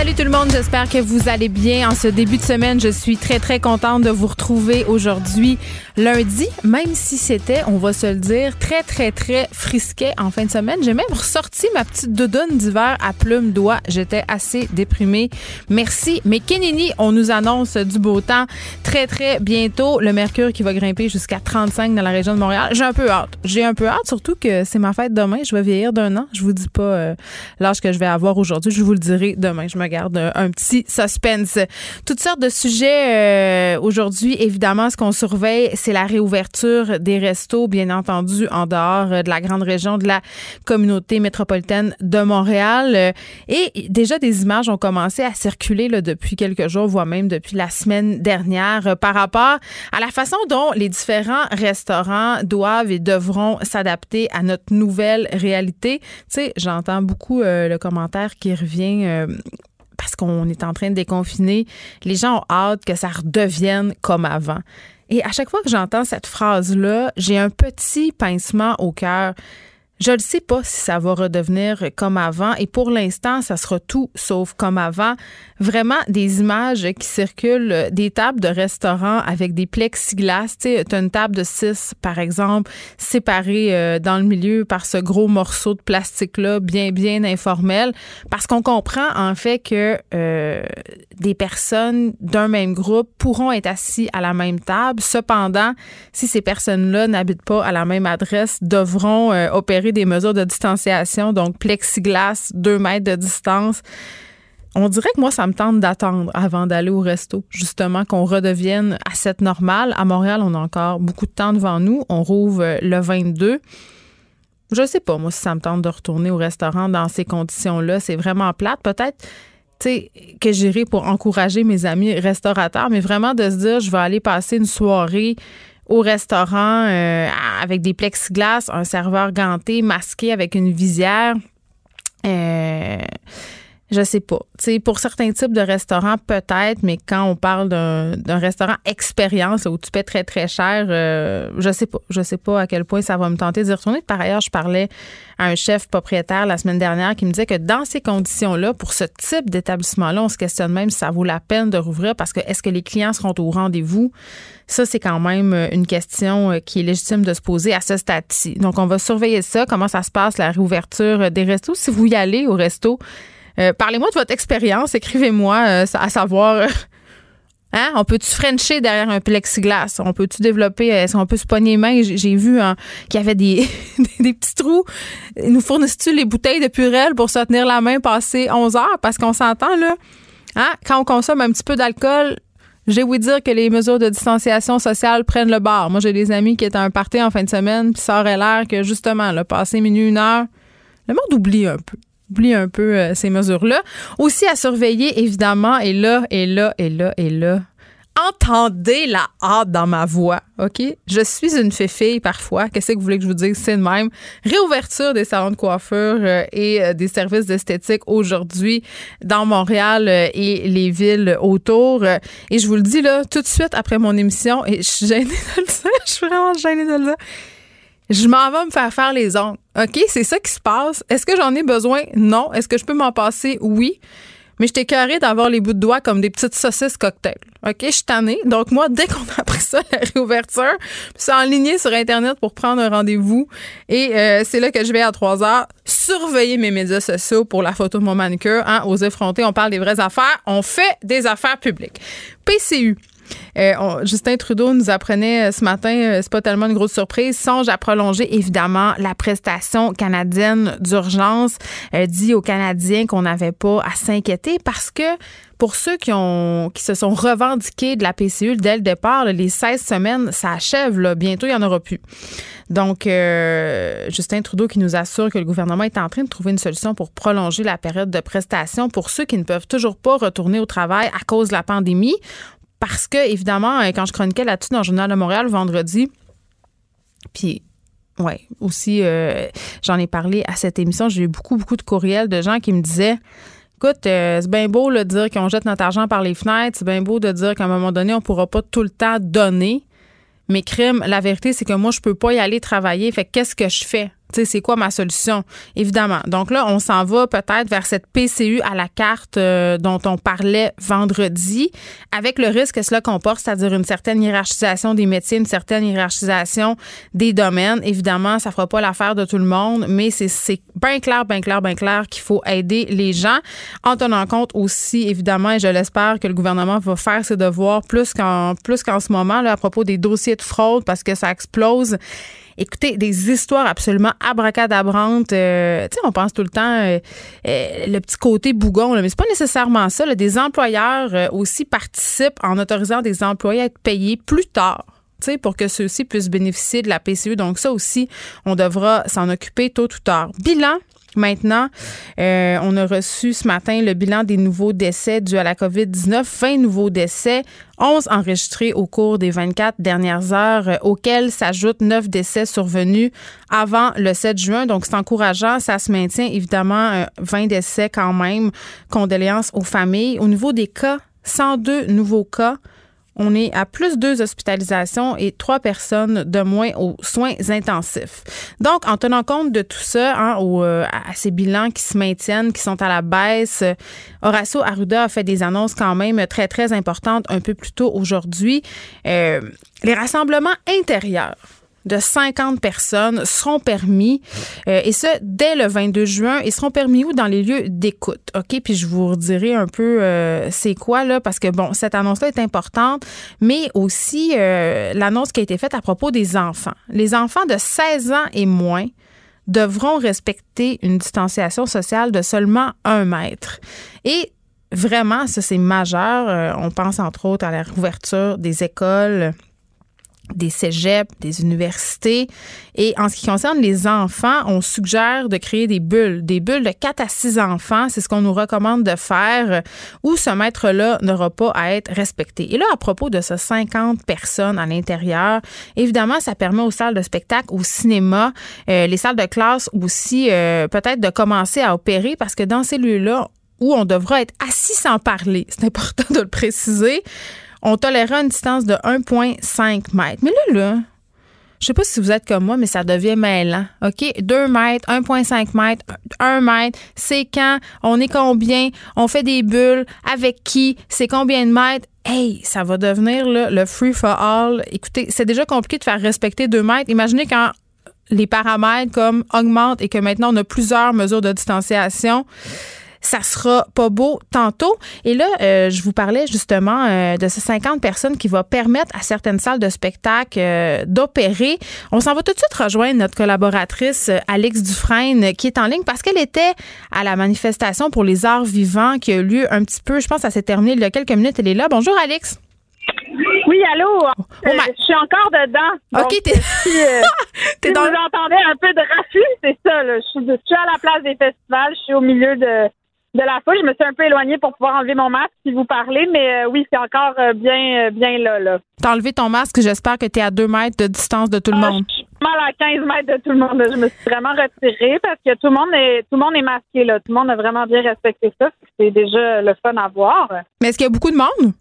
Salut tout le monde, j'espère que vous allez bien. En ce début de semaine, je suis très très contente de vous retrouver aujourd'hui lundi, même si c'était, on va se le dire, très très très frisquet en fin de semaine. J'ai même ressorti ma petite doudoune d'hiver à plumes d'oie. J'étais assez déprimée. Merci. Mais Kenini, on nous annonce du beau temps très très bientôt. Le mercure qui va grimper jusqu'à 35 dans la région de Montréal. J'ai un peu hâte. J'ai un peu hâte, surtout que c'est ma fête demain. Je vais vieillir d'un an. Je vous dis pas euh, l'âge que je vais avoir aujourd'hui. Je vous le dirai demain. Je me garde un, petit suspense. Toutes sortes de sujets euh, aujourd'hui. Évidemment, ce qu'on surveille, c'est la réouverture des restos, bien entendu, en dehors euh, de la grande région de la communauté métropolitaine de Montréal. Euh, et déjà, des images ont commencé à circuler depuis quelques jours, voire même depuis la semaine dernière, par rapport à la façon dont les différents restaurants doivent et devront s'adapter à notre nouvelle réalité. Tu sais, j'entends beaucoup le commentaire qui revient parce qu'on est en train de déconfiner, les gens ont hâte que ça redevienne comme avant. Et à chaque fois que j'entends cette phrase-là, j'ai un petit pincement au cœur. Je ne sais pas si ça va redevenir comme avant et pour l'instant, ça sera tout sauf comme avant. Vraiment des images qui circulent, des tables de restaurants avec des plexiglas. Tu as une table de six, par exemple, séparée euh, dans le milieu par ce gros morceau de plastique-là, bien, bien informel, parce qu'on comprend en fait que euh, des personnes d'un même groupe pourront être assis à la même table. Cependant, si ces personnes-là n'habitent pas à la même adresse, devront euh, opérer des mesures de distanciation, donc plexiglas, deux mètres de distance. On dirait que moi, ça me tente d'attendre avant d'aller au resto, justement, qu'on redevienne à cette normale. À Montréal, on a encore beaucoup de temps devant nous. On rouvre le 22. Je sais pas, moi, si ça me tente de retourner au restaurant dans ces conditions-là. C'est vraiment plate. Peut-être que j'irai pour encourager mes amis restaurateurs, mais vraiment de se dire, je vais aller passer une soirée au restaurant euh, avec des plexiglas, un serveur ganté, masqué avec une visière. Euh, je sais pas. sais, pour certains types de restaurants, peut-être, mais quand on parle d'un restaurant expérience où tu paies très, très cher, euh, je sais pas. Je sais pas à quel point ça va me tenter d'y retourner. Par ailleurs, je parlais à un chef propriétaire la semaine dernière qui me disait que dans ces conditions-là, pour ce type d'établissement-là, on se questionne même si ça vaut la peine de rouvrir parce que est-ce que les clients seront au rendez-vous? Ça, c'est quand même une question euh, qui est légitime de se poser à ce stade-ci. Donc, on va surveiller ça, comment ça se passe, la réouverture des restos. Si vous y allez au resto, euh, parlez-moi de votre expérience. Écrivez-moi euh, à savoir. Euh, hein? On peut-tu frencher derrière un plexiglas? On peut-tu développer, est-ce qu'on peut se pogner les mains? J'ai vu hein, qu'il y avait des, des petits trous. Nous fournissent-tu les bouteilles de Purel pour se tenir la main passer 11 heures? Parce qu'on s'entend, là. Hein? Quand on consomme un petit peu d'alcool, j'ai ouï dire que les mesures de distanciation sociale prennent le bar. Moi, j'ai des amis qui étaient à un party en fin de semaine, puis ça aurait l'air que, justement, là, passer minuit, une heure, le monde oublie un peu oublie un peu euh, ces mesures-là. Aussi à surveiller, évidemment, et là, et là, et là, et là. Entendez la hâte dans ma voix, OK? Je suis une fée parfois. Qu'est-ce que vous voulez que je vous dise? C'est de même. Réouverture des salons de coiffure euh, et euh, des services d'esthétique aujourd'hui dans Montréal et les villes autour. et je vous le dis là, tout de suite après mon émission, et je suis gênée de le dire, je suis vraiment gênée de le dire je m'en vais me faire faire les ongles. OK, c'est ça qui se passe. Est-ce que j'en ai besoin? Non. Est-ce que je peux m'en passer? Oui. Mais j'étais carré d'avoir les bouts de doigts comme des petites saucisses cocktail. OK, je suis tannée. Donc, moi, dès qu'on a appris ça, la réouverture, c'est enligné sur Internet pour prendre un rendez-vous. Et euh, c'est là que je vais à 3 heures surveiller mes médias sociaux pour la photo de mon manucure. Hein, aux effrontés, on parle des vraies affaires. On fait des affaires publiques. PCU. Euh, Justin Trudeau nous apprenait euh, ce matin, euh, c'est pas tellement une grosse surprise, songe à prolonger évidemment la prestation canadienne d'urgence, dit aux Canadiens qu'on n'avait pas à s'inquiéter parce que pour ceux qui se sont revendiqués de la PCU dès le départ, les 16 semaines, ça achève. Là. Bientôt, il n'y en aura plus. Donc, Justin Trudeau qui nous assure que le gouvernement est en train de trouver une solution pour prolonger la période de prestation pour ceux qui ne peuvent toujours pas retourner au travail à cause de la pandémie parce que, évidemment, quand je chroniquais là-dessus dans le Journal de Montréal vendredi, puis oui, aussi, j'en ai parlé à cette émission. J'ai eu beaucoup, beaucoup de courriels de gens qui me disaient Écoute, c'est bien beau de dire qu'on jette notre argent par les fenêtres. C'est bien beau de dire qu'à un moment donné, on ne pourra pas tout le temps donner. Mais crime, la vérité, c'est que moi, je peux pas y aller travailler. Fait qu'est-ce que je fais? C'est quoi ma solution? Évidemment. Donc là, on s'en va peut-être vers cette PCU à la carte euh, dont on parlait vendredi, avec le risque que cela comporte, c'est-à-dire une certaine hiérarchisation des métiers, une certaine hiérarchisation des domaines. Évidemment, ça fera pas l'affaire de tout le monde, mais c'est bien clair, bien clair, bien clair qu'il faut aider les gens en tenant compte aussi, évidemment, et je l'espère que le gouvernement va faire ses devoirs plus qu'en plus qu'en ce moment là, à propos des dossiers de fraude parce que ça explose. Écoutez, des histoires absolument abracadabrantes. Euh, tu sais, on pense tout le temps euh, euh, le petit côté bougon, là, mais c'est pas nécessairement ça. Des employeurs aussi participent en autorisant des employés à être payés plus tard pour que ceux-ci puissent bénéficier de la PCU. Donc ça aussi, on devra s'en occuper tôt ou tard. Bilan Maintenant, euh, on a reçu ce matin le bilan des nouveaux décès dus à la COVID-19. 20 nouveaux décès, 11 enregistrés au cours des 24 dernières heures, euh, auxquels s'ajoutent 9 décès survenus avant le 7 juin. Donc, c'est encourageant. Ça se maintient, évidemment, 20 euh, décès quand même. Condoléances aux familles. Au niveau des cas, 102 nouveaux cas on est à plus deux hospitalisations et trois personnes de moins aux soins intensifs. Donc, en tenant compte de tout ça, hein, euh, à ces bilans qui se maintiennent, qui sont à la baisse, Horacio Arruda a fait des annonces quand même très, très importantes un peu plus tôt aujourd'hui. Euh, les rassemblements intérieurs de 50 personnes seront permis, euh, et ce, dès le 22 juin, ils seront permis où? Dans les lieux d'écoute, OK? Puis je vous redirai un peu euh, c'est quoi, là, parce que, bon, cette annonce-là est importante, mais aussi euh, l'annonce qui a été faite à propos des enfants. Les enfants de 16 ans et moins devront respecter une distanciation sociale de seulement un mètre. Et vraiment, ça, c'est majeur. on pense, entre autres, à la réouverture des écoles des cégeps, des universités. Et en ce qui concerne les enfants, on suggère de créer des bulles, des bulles de 4 à 6 enfants. C'est ce qu'on nous recommande de faire, où ce maître-là n'aura pas à être respecté. Et là, à propos de ces 50 personnes à l'intérieur, évidemment, ça permet aux salles de spectacle, au cinéma, euh, les salles de classe aussi, euh, peut-être de commencer à opérer parce que dans ces lieux-là, où on devra être assis sans parler, c'est important de le préciser, on tolérera une distance de 1,5 mètres. Mais là, là, je sais pas si vous êtes comme moi, mais ça devient mêlant. OK? 2 mètres, 1,5 mètres, 1 mètre, c'est quand, on est combien, on fait des bulles, avec qui, c'est combien de mètres? Hey, ça va devenir le free for all. Écoutez, c'est déjà compliqué de faire respecter 2 mètres. Imaginez quand les paramètres comme augmentent et que maintenant on a plusieurs mesures de distanciation ça sera pas beau tantôt. Et là, euh, je vous parlais justement euh, de ces 50 personnes qui vont permettre à certaines salles de spectacle euh, d'opérer. On s'en va tout de suite rejoindre notre collaboratrice Alex Dufresne qui est en ligne parce qu'elle était à la manifestation pour les arts vivants qui a eu lieu un petit peu, je pense, ça s'est terminé il y a quelques minutes. Elle est là. Bonjour Alex. Oui, allô? Oh je suis encore dedans. OK, t'es si dans... vous entendez un peu de raffus, c'est ça. Je, suis, je suis à la place des festivals. Je suis au milieu de, de la foule. Je me suis un peu éloignée pour pouvoir enlever mon masque si vous parlez, mais euh, oui, c'est encore euh, bien, euh, bien là. là. T'as enlevé ton masque, j'espère que tu es à deux mètres de distance de tout le ah, monde. Je suis mal à 15 mètres de tout le monde. Je me suis vraiment retirée parce que tout le monde est tout le monde est masqué là. Tout le monde a vraiment bien respecté ça. C'est déjà le fun à voir. Mais est-ce qu'il y a beaucoup de monde?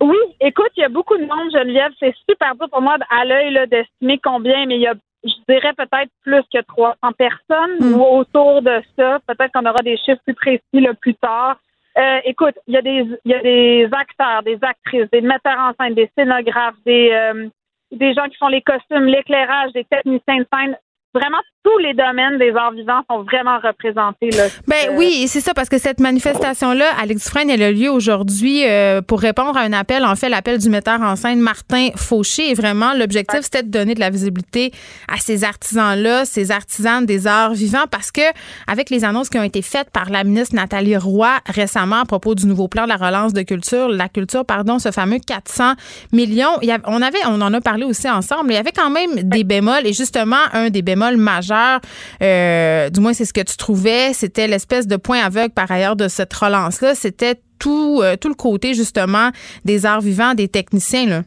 Oui, écoute, il y a beaucoup de monde, Geneviève. C'est super dur pour moi à l'œil d'estimer combien, mais il y a je dirais peut-être plus que 300 personnes hmm. ou autour de ça. Peut-être qu'on aura des chiffres plus précis là, plus tard. Euh, écoute, il y a des il y a des acteurs, des actrices, des metteurs en scène, des scénographes, des euh, des gens qui font les costumes, l'éclairage, des techniciens de scène vraiment tous les domaines des arts vivants sont vraiment représentés. Là. Ben euh, oui, c'est ça, parce que cette manifestation-là, Alex Dufresne, elle a lieu aujourd'hui euh, pour répondre à un appel, en fait, l'appel du metteur en scène Martin Fauché. Et vraiment, l'objectif, c'était de donner de la visibilité à ces artisans-là, ces artisanes des arts vivants, parce que avec les annonces qui ont été faites par la ministre Nathalie Roy récemment à propos du nouveau plan de la relance de culture, la culture, pardon, ce fameux 400 millions, il y on avait, on en a parlé aussi ensemble, il y avait quand même des bémols, et justement, un des bémols majeurs euh, du moins c'est ce que tu trouvais, c'était l'espèce de point aveugle par ailleurs de cette relance-là, c'était tout, euh, tout le côté justement des arts vivants, des techniciens.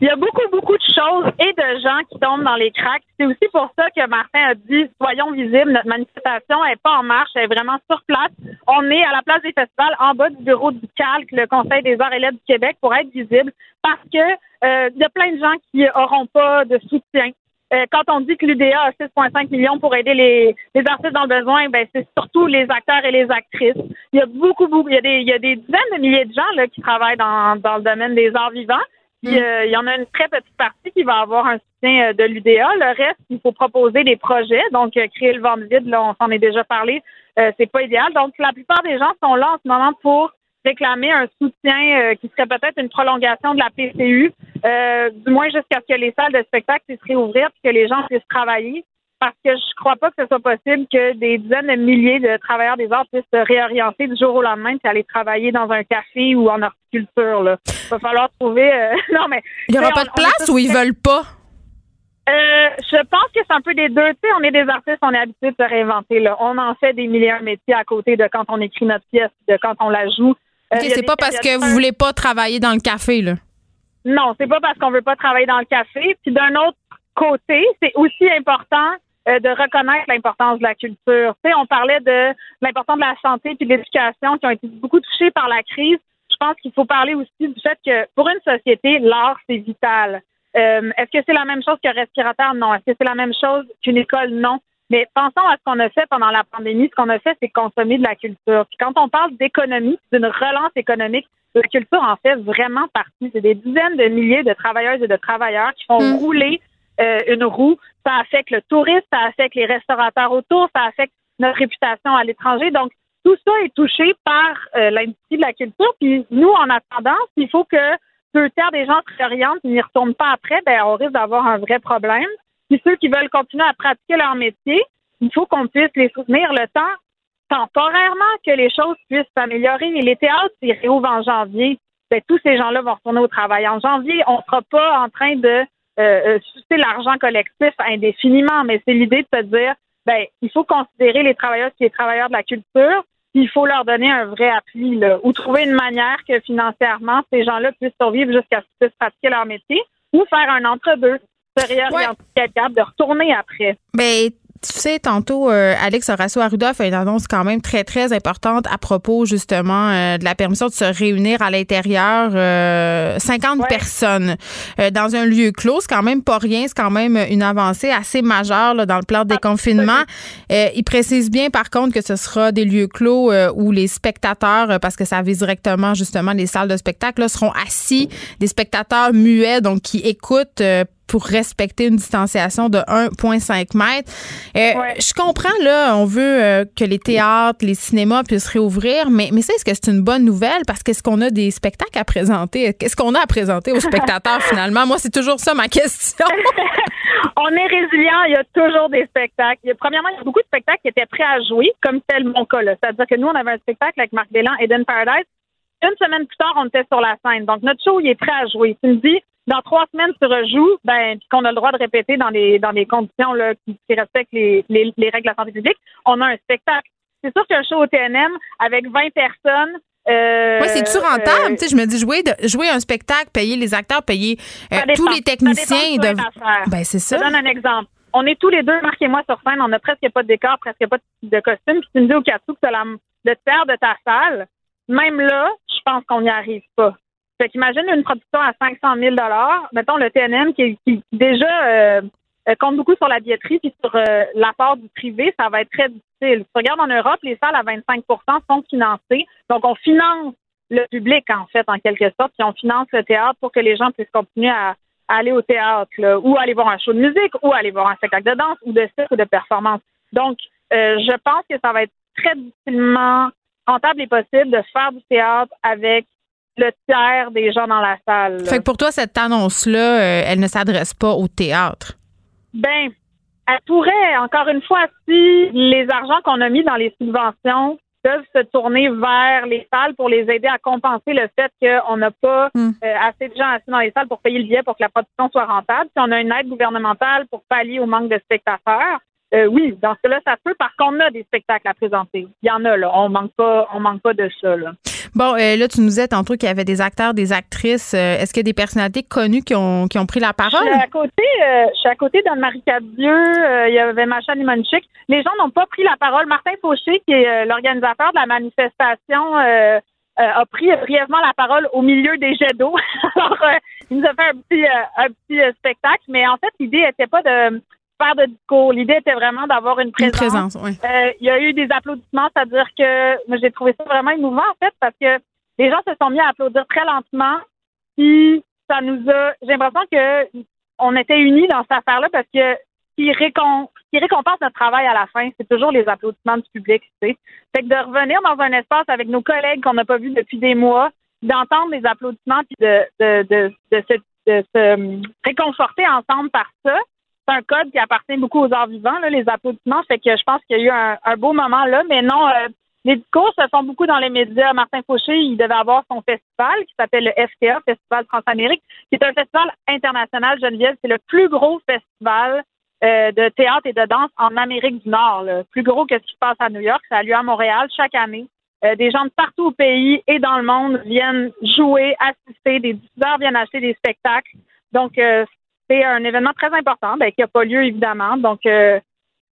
Il y a beaucoup, beaucoup de choses et de gens qui tombent dans les cracks. C'est aussi pour ça que Martin a dit soyons visibles. Notre manifestation n'est pas en marche, elle est vraiment sur place. On est à la place des festivals, en bas du bureau du CALC, le Conseil des arts et lettres du Québec, pour être visible parce que euh, il y a plein de gens qui auront pas de soutien. Euh, quand on dit que l'UDA a 6,5 millions pour aider les, les artistes dans le besoin, ben c'est surtout les acteurs et les actrices. Il y a beaucoup, beaucoup, il y a des, il y a des dizaines de milliers de gens là, qui travaillent dans, dans le domaine des arts vivants. Puis, mm. euh, il y en a une très petite partie qui va avoir un soutien euh, de l'UDA. Le reste, il faut proposer des projets. Donc, euh, créer le ventre vide, là, on s'en est déjà parlé, c'est pas idéal. Donc, la plupart des gens sont là en ce moment pour réclamer un soutien qui serait peut-être une prolongation de la PCU, du moins jusqu'à ce que les salles de spectacle puissent réouvrir et que les gens puissent travailler parce que je crois pas que ce soit possible que des dizaines de milliers de travailleurs des arts puissent se réorienter du jour au lendemain et aller travailler dans un café ou en horticulture. Là. Il va falloir trouver. Euh, non, mais. Il n'y aura pas de place ou ils veulent pas? Euh, je pense que c'est un peu des deux. Tu sais, on est des artistes, on est habitués de se réinventer. Là. On en fait des milliers de métiers à côté de quand on écrit notre pièce, de quand on la joue. Euh, c'est pas parce que vous voulez pas travailler dans le café, là. Non, c'est pas parce qu'on veut pas travailler dans le café. Puis d'un autre côté, c'est aussi important euh, de reconnaître l'importance de la culture. Tu sais, on parlait de l'importance de la santé et de l'éducation qui ont été beaucoup touchées par la crise. Je pense qu'il faut parler aussi du fait que pour une société, l'art, c'est vital. Euh, est-ce que c'est la même chose qu'un respirateur? Non. Est-ce que c'est la même chose qu'une école? Non. Mais pensons à ce qu'on a fait pendant la pandémie. Ce qu'on a fait, c'est consommer de la culture. Puis quand on parle d'économie, d'une relance économique, la culture en fait vraiment partie. C'est des dizaines de milliers de travailleuses et de travailleurs qui font mm. rouler euh, une roue. Ça affecte le tourisme, ça affecte les restaurateurs autour, ça affecte notre réputation à l'étranger. Donc, tout ça est touché par euh, l'industrie de la culture. Puis nous, en attendant, s'il faut que deux tiers des gens se réorientent et n'y retournent pas après, ben on risque d'avoir un vrai problème. Puis ceux qui veulent continuer à pratiquer leur métier, il faut qu'on puisse les soutenir le temps temporairement que les choses puissent s'améliorer. Et les théâtres, ils réouvrent en janvier. Ben, tous ces gens-là vont retourner au travail. En janvier, on ne sera pas en train de euh, euh l'argent collectif indéfiniment, mais c'est l'idée de se dire, ben, il faut considérer les travailleurs qui sont travailleurs de la culture, puis il faut leur donner un vrai appui, là, ou trouver une manière que financièrement, ces gens-là puissent survivre jusqu'à ce qu'ils puissent pratiquer leur métier, ou faire un entre-deux, se réorienter, capable de retourner après. Ben, tu sais, tantôt, euh, Alex Horacio Arruda fait une annonce quand même très, très importante à propos, justement, euh, de la permission de se réunir à l'intérieur. 50 euh, personnes dans un lieu clos, c'est quand même pas rien. C'est quand même une avancée assez majeure là, dans le plan de déconfinement. il précise bien, par contre, que ce sera des lieux clos où les spectateurs, parce que ça vise directement, justement, les salles de spectacle, là, seront assis, des spectateurs muets, donc qui écoutent pour respecter une distanciation de 1,5 mètres. Euh, je comprends, là, on veut euh, que les théâtres, les cinémas puissent réouvrir, mais, mais ça, est-ce que c'est une bonne nouvelle? Parce qu'est-ce qu'on a des spectacles à présenter? Qu'est-ce qu'on a à présenter aux spectateurs, finalement? Moi, c'est toujours ça ma question. on est résilient, il y a toujours des spectacles. premièrement, il y a beaucoup de spectacles qui étaient prêts à jouer, comme tel mon cas. C'est-à-dire que nous, on avait un spectacle avec Marc Bélan, Eden Paradise. Une semaine plus tard, on était sur la scène. Donc, notre show, il est prêt à jouer. Tu me dis, dans trois semaines tu rejoues, ben, puis qu'on a le droit de répéter dans des dans des conditions là, qui, respectent les, les, les, règles de la santé publique, on a un spectacle. C'est sûr qu'un show au TNM avec 20 personnes. Euh, oui, c'est-tu rentable? sais je me dis, jouer, de, jouer un spectacle, payer les acteurs, payer euh, tous les techniciens. De... Ben, c'est ça. Je donne un exemple. On est tous les deux, Marc et moi, sur scène. On n'a presque pas de décor, presque pas de costume. Puis tu me dis au cas où que tu le faire de ta salle. Même là, je pense qu'on n'y arrive pas. Fait qu'imagine une production à 500 000 mettons le TNM qui, qui déjà euh, compte beaucoup sur la billetterie puis sur euh, l'apport du privé, ça va être très difficile. Si tu regardes en Europe, les salles à 25% sont financées. Donc, on finance le public, en fait, en quelque sorte, puis on finance le théâtre pour que les gens puissent continuer à, aller au théâtre, ou aller voir un show de musique, ou aller voir un spectacle de danse, ou de cirque, ou de performance. Donc, euh, je pense que ça va être très difficilement rentable et possible de faire du théâtre avec le tiers des gens dans la salle. Fait que pour toi, cette annonce-là, euh, elle ne s'adresse pas au théâtre. Ben, elle pourrait, encore une fois, si les argents qu'on a mis dans les subventions peuvent se tourner vers les salles pour les aider à compenser le fait qu'on n'a pas hmm. euh, assez de gens assis dans les salles pour payer le billet pour que la production soit rentable. Si on a une aide gouvernementale pour pallier au manque de spectateurs, euh, oui, dans ce cas-là, ça peut, parce qu'on a des spectacles à présenter. Il y en a, là. On manque pas, on manque pas de ça, là. Bon, euh, là, tu nous disais tantôt qu'il y avait des acteurs, des actrices. Euh, est-ce qu'il y a des personnalités connues qui ont, qui ont pris la parole? Je suis à côté, je suis à côté d'Anne-Marie Cadieux, il y avait Macha Limonchik. Les gens n'ont pas pris la parole. Martin Fauché, qui est l'organisateur de la manifestation, a pris brièvement la parole au milieu des jets d'eau. Alors, il nous a fait un petit, un petit spectacle, mais en fait, l'idée n'était pas de faire de discours. L'idée était vraiment d'avoir une présence. Euh, il y a eu des applaudissements, c'est-à-dire que moi, j'ai trouvé ça vraiment émouvant, en fait, parce que les gens se sont mis à applaudir très lentement. Puis ça nous a. J'ai l'impression que on était unis dans cette affaire-là parce que ce qui, récompense notre travail à la fin, c'est toujours les applaudissements du public. Tu sais. Fait que de revenir dans un espace avec nos collègues qu'on n'a pas vus depuis des mois, d'entendre les applaudissements puis de, de, de, de, se, de se réconforter ensemble par ça, un code qui appartient beaucoup aux arts vivants, les applaudissements. Fait que je pense qu'il y a eu un, beau moment là. Mais non, euh, les discours se font beaucoup dans les médias. Martin Fauché, il devait avoir son festival qui s'appelle le FTA, Festival Transamérique, qui est un festival international, Geneviève. C'est le plus gros festival euh, de théâtre et de danse en Amérique du Nord. Plus gros que ce qui se passe à New York. Ça a lieu à Montréal chaque année. Euh, des gens de partout au pays et dans le monde viennent jouer, assister, des diffuseurs viennent acheter des spectacles. Donc, c'est un événement très important ben, qui n'a pas lieu, évidemment. Donc, euh,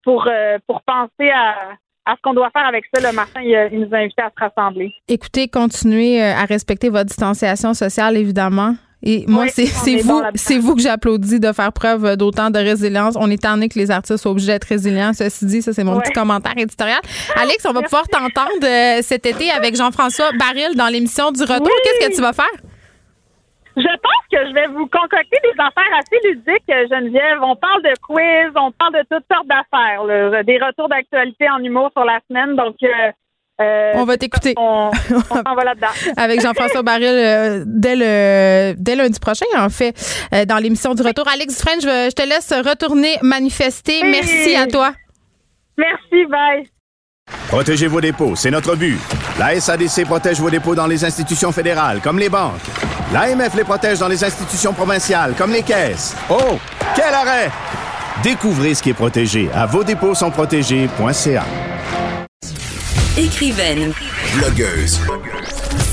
pour, euh, pour penser à, à ce qu'on doit faire avec ça, le Martin, il, nous a invités à se rassembler. Écoutez, continuez euh, à respecter votre distanciation sociale, évidemment. Et moi, c'est vous, c'est vous que j'applaudis de faire preuve d'autant de résilience. On est tanné que les artistes soient obligés d'être résilients. Ceci dit, ça, c'est mon petit commentaire éditorial. Alex, on va pouvoir t'entendre cet été avec Jean-François Baril dans l'émission du Retour. Qu'est-ce que tu vas faire? Je pense que je vais vous concocter des affaires assez ludiques, Geneviève. On parle de quiz, on parle de toutes sortes d'affaires, des retours d'actualité en humour sur la semaine. Donc, euh, euh, on va t'écouter. On, va là-dedans. Avec Jean-François Baril euh, dès, le, dès lundi prochain, en fait, dans l'émission du retour. Alex French, je, te laisse retourner manifester. Merci à toi. Merci, bye. Protégez vos dépôts, c'est notre but. La SADC protège vos dépôts dans les institutions fédérales, comme les banques. L'AMF les protège dans les institutions provinciales, comme les caisses. Oh, quel arrêt! Découvrez ce qui est protégé à vos dépôts sont protégés.ca. Écrivaine, blogueuse,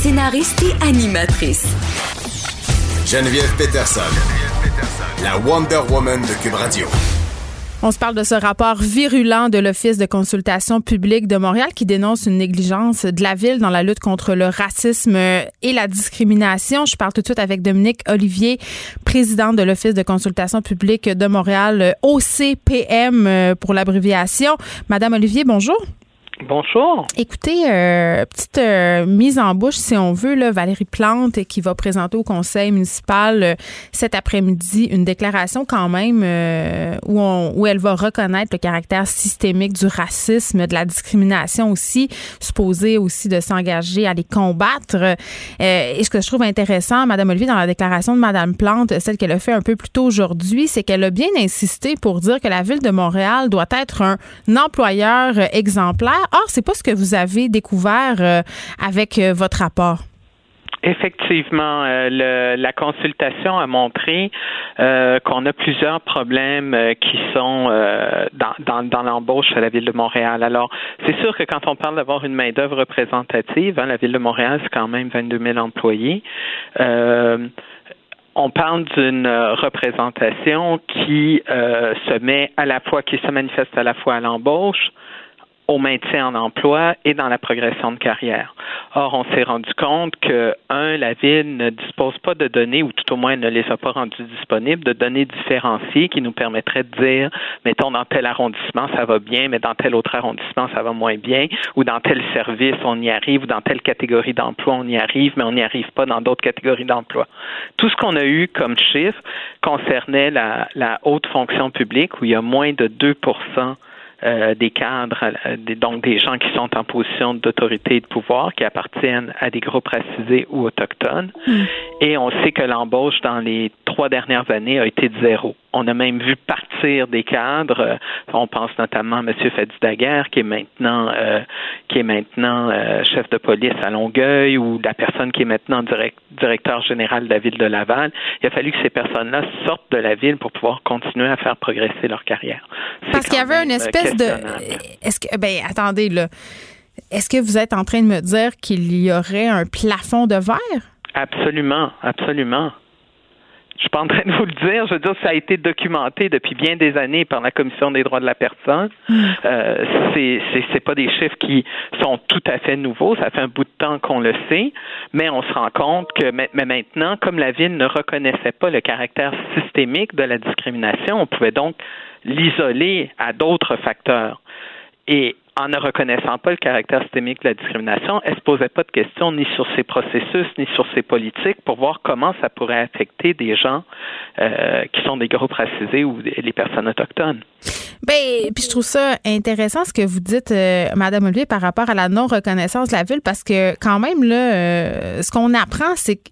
scénariste et animatrice. Geneviève Peterson, la Wonder Woman de Cube Radio. On se parle de ce rapport virulent de l'Office de consultation publique de Montréal qui dénonce une négligence de la ville dans la lutte contre le racisme et la discrimination. Je parle tout de suite avec Dominique Olivier, président de l'Office de consultation publique de Montréal, OCPM euh, pour l'abréviation. Madame Olivier, bonjour. Bonjour. Écoutez, euh, petite euh, mise en bouche, si on veut, Valérie Plante qui va présenter au conseil municipal euh, cet après-midi une déclaration quand même où elle va reconnaître le caractère systémique du racisme, de la discrimination aussi, supposée aussi de s'engager à les combattre. et ce que je trouve intéressant, Madame Olivier, dans la déclaration de Madame Plante, celle qu'elle a fait un peu plus tôt aujourd'hui, c'est qu'elle a bien insisté pour dire que la ville de Montréal doit être un employeur exemplaire Or, c'est pas ce que vous avez découvert euh, avec euh, votre rapport? Effectivement, euh, la consultation a montré qu'on a plusieurs problèmes qui sont dans, dans, l'embauche à la ville de Montréal. Alors, c'est sûr que quand on parle d'avoir une main-d'œuvre représentative, hein, la ville de Montréal, c'est quand même 22 000 employés. on parle d'une représentation qui se met à la fois, qui se manifeste à la fois à l'embauche, au maintien en emploi et dans la progression de carrière. Or, on s'est rendu compte que, un, la ville ne dispose pas de données, ou tout au moins ne les a pas rendues disponibles, de données différenciées qui nous permettraient de dire, mettons, dans tel arrondissement, ça va bien, mais dans tel autre arrondissement, ça va moins bien, ou dans tel service, on y arrive, ou dans telle catégorie d'emploi, on y arrive, mais on n'y arrive pas dans d'autres catégories d'emploi. Tout ce qu'on a eu comme chiffre concernait la, haute fonction publique, où il y a moins de 2 euh, des cadres, euh, donc des gens qui sont en position d'autorité et de pouvoir, qui appartiennent à des groupes racisés ou autochtones. Hmm. Et on sait que l'embauche dans les trois dernières années a été de zéro. On a même vu partir des cadres. Euh, on pense notamment à M. Fadi Daguerre, qui est maintenant euh, qui est maintenant euh, chef de police à Longueuil, ou la personne qui est maintenant directeur général de la ville de Laval. Il a fallu que ces personnes-là sortent de la ville pour pouvoir continuer à faire progresser leur carrière. Parce qu'il y avait une espèce de. Est-ce que ben attendez là Est-ce que vous êtes en train de me dire qu'il y aurait un plafond de verre? Absolument, absolument. Je suis pas en train de vous le dire. Je veux dire, ça a été documenté depuis bien des années par la Commission des droits de la personne. Mm. Euh, c'est c'est pas des chiffres qui sont tout à fait nouveaux. Ça fait un bout de temps qu'on le sait, mais on se rend compte que mais maintenant, comme la ville ne reconnaissait pas le caractère systémique de la discrimination, on pouvait donc l'isoler à d'autres facteurs. Et en ne reconnaissant pas le caractère systémique de la discrimination, elle ne se posait pas de questions ni sur ses processus, ni sur ses politiques pour voir comment ça pourrait affecter des gens euh, qui sont des groupes racisés ou les personnes autochtones. Ben, puis je trouve ça intéressant ce que vous dites, euh, Madame Olivier, par rapport à la non-reconnaissance de la ville, parce que quand même, là, euh, ce qu'on apprend, c'est que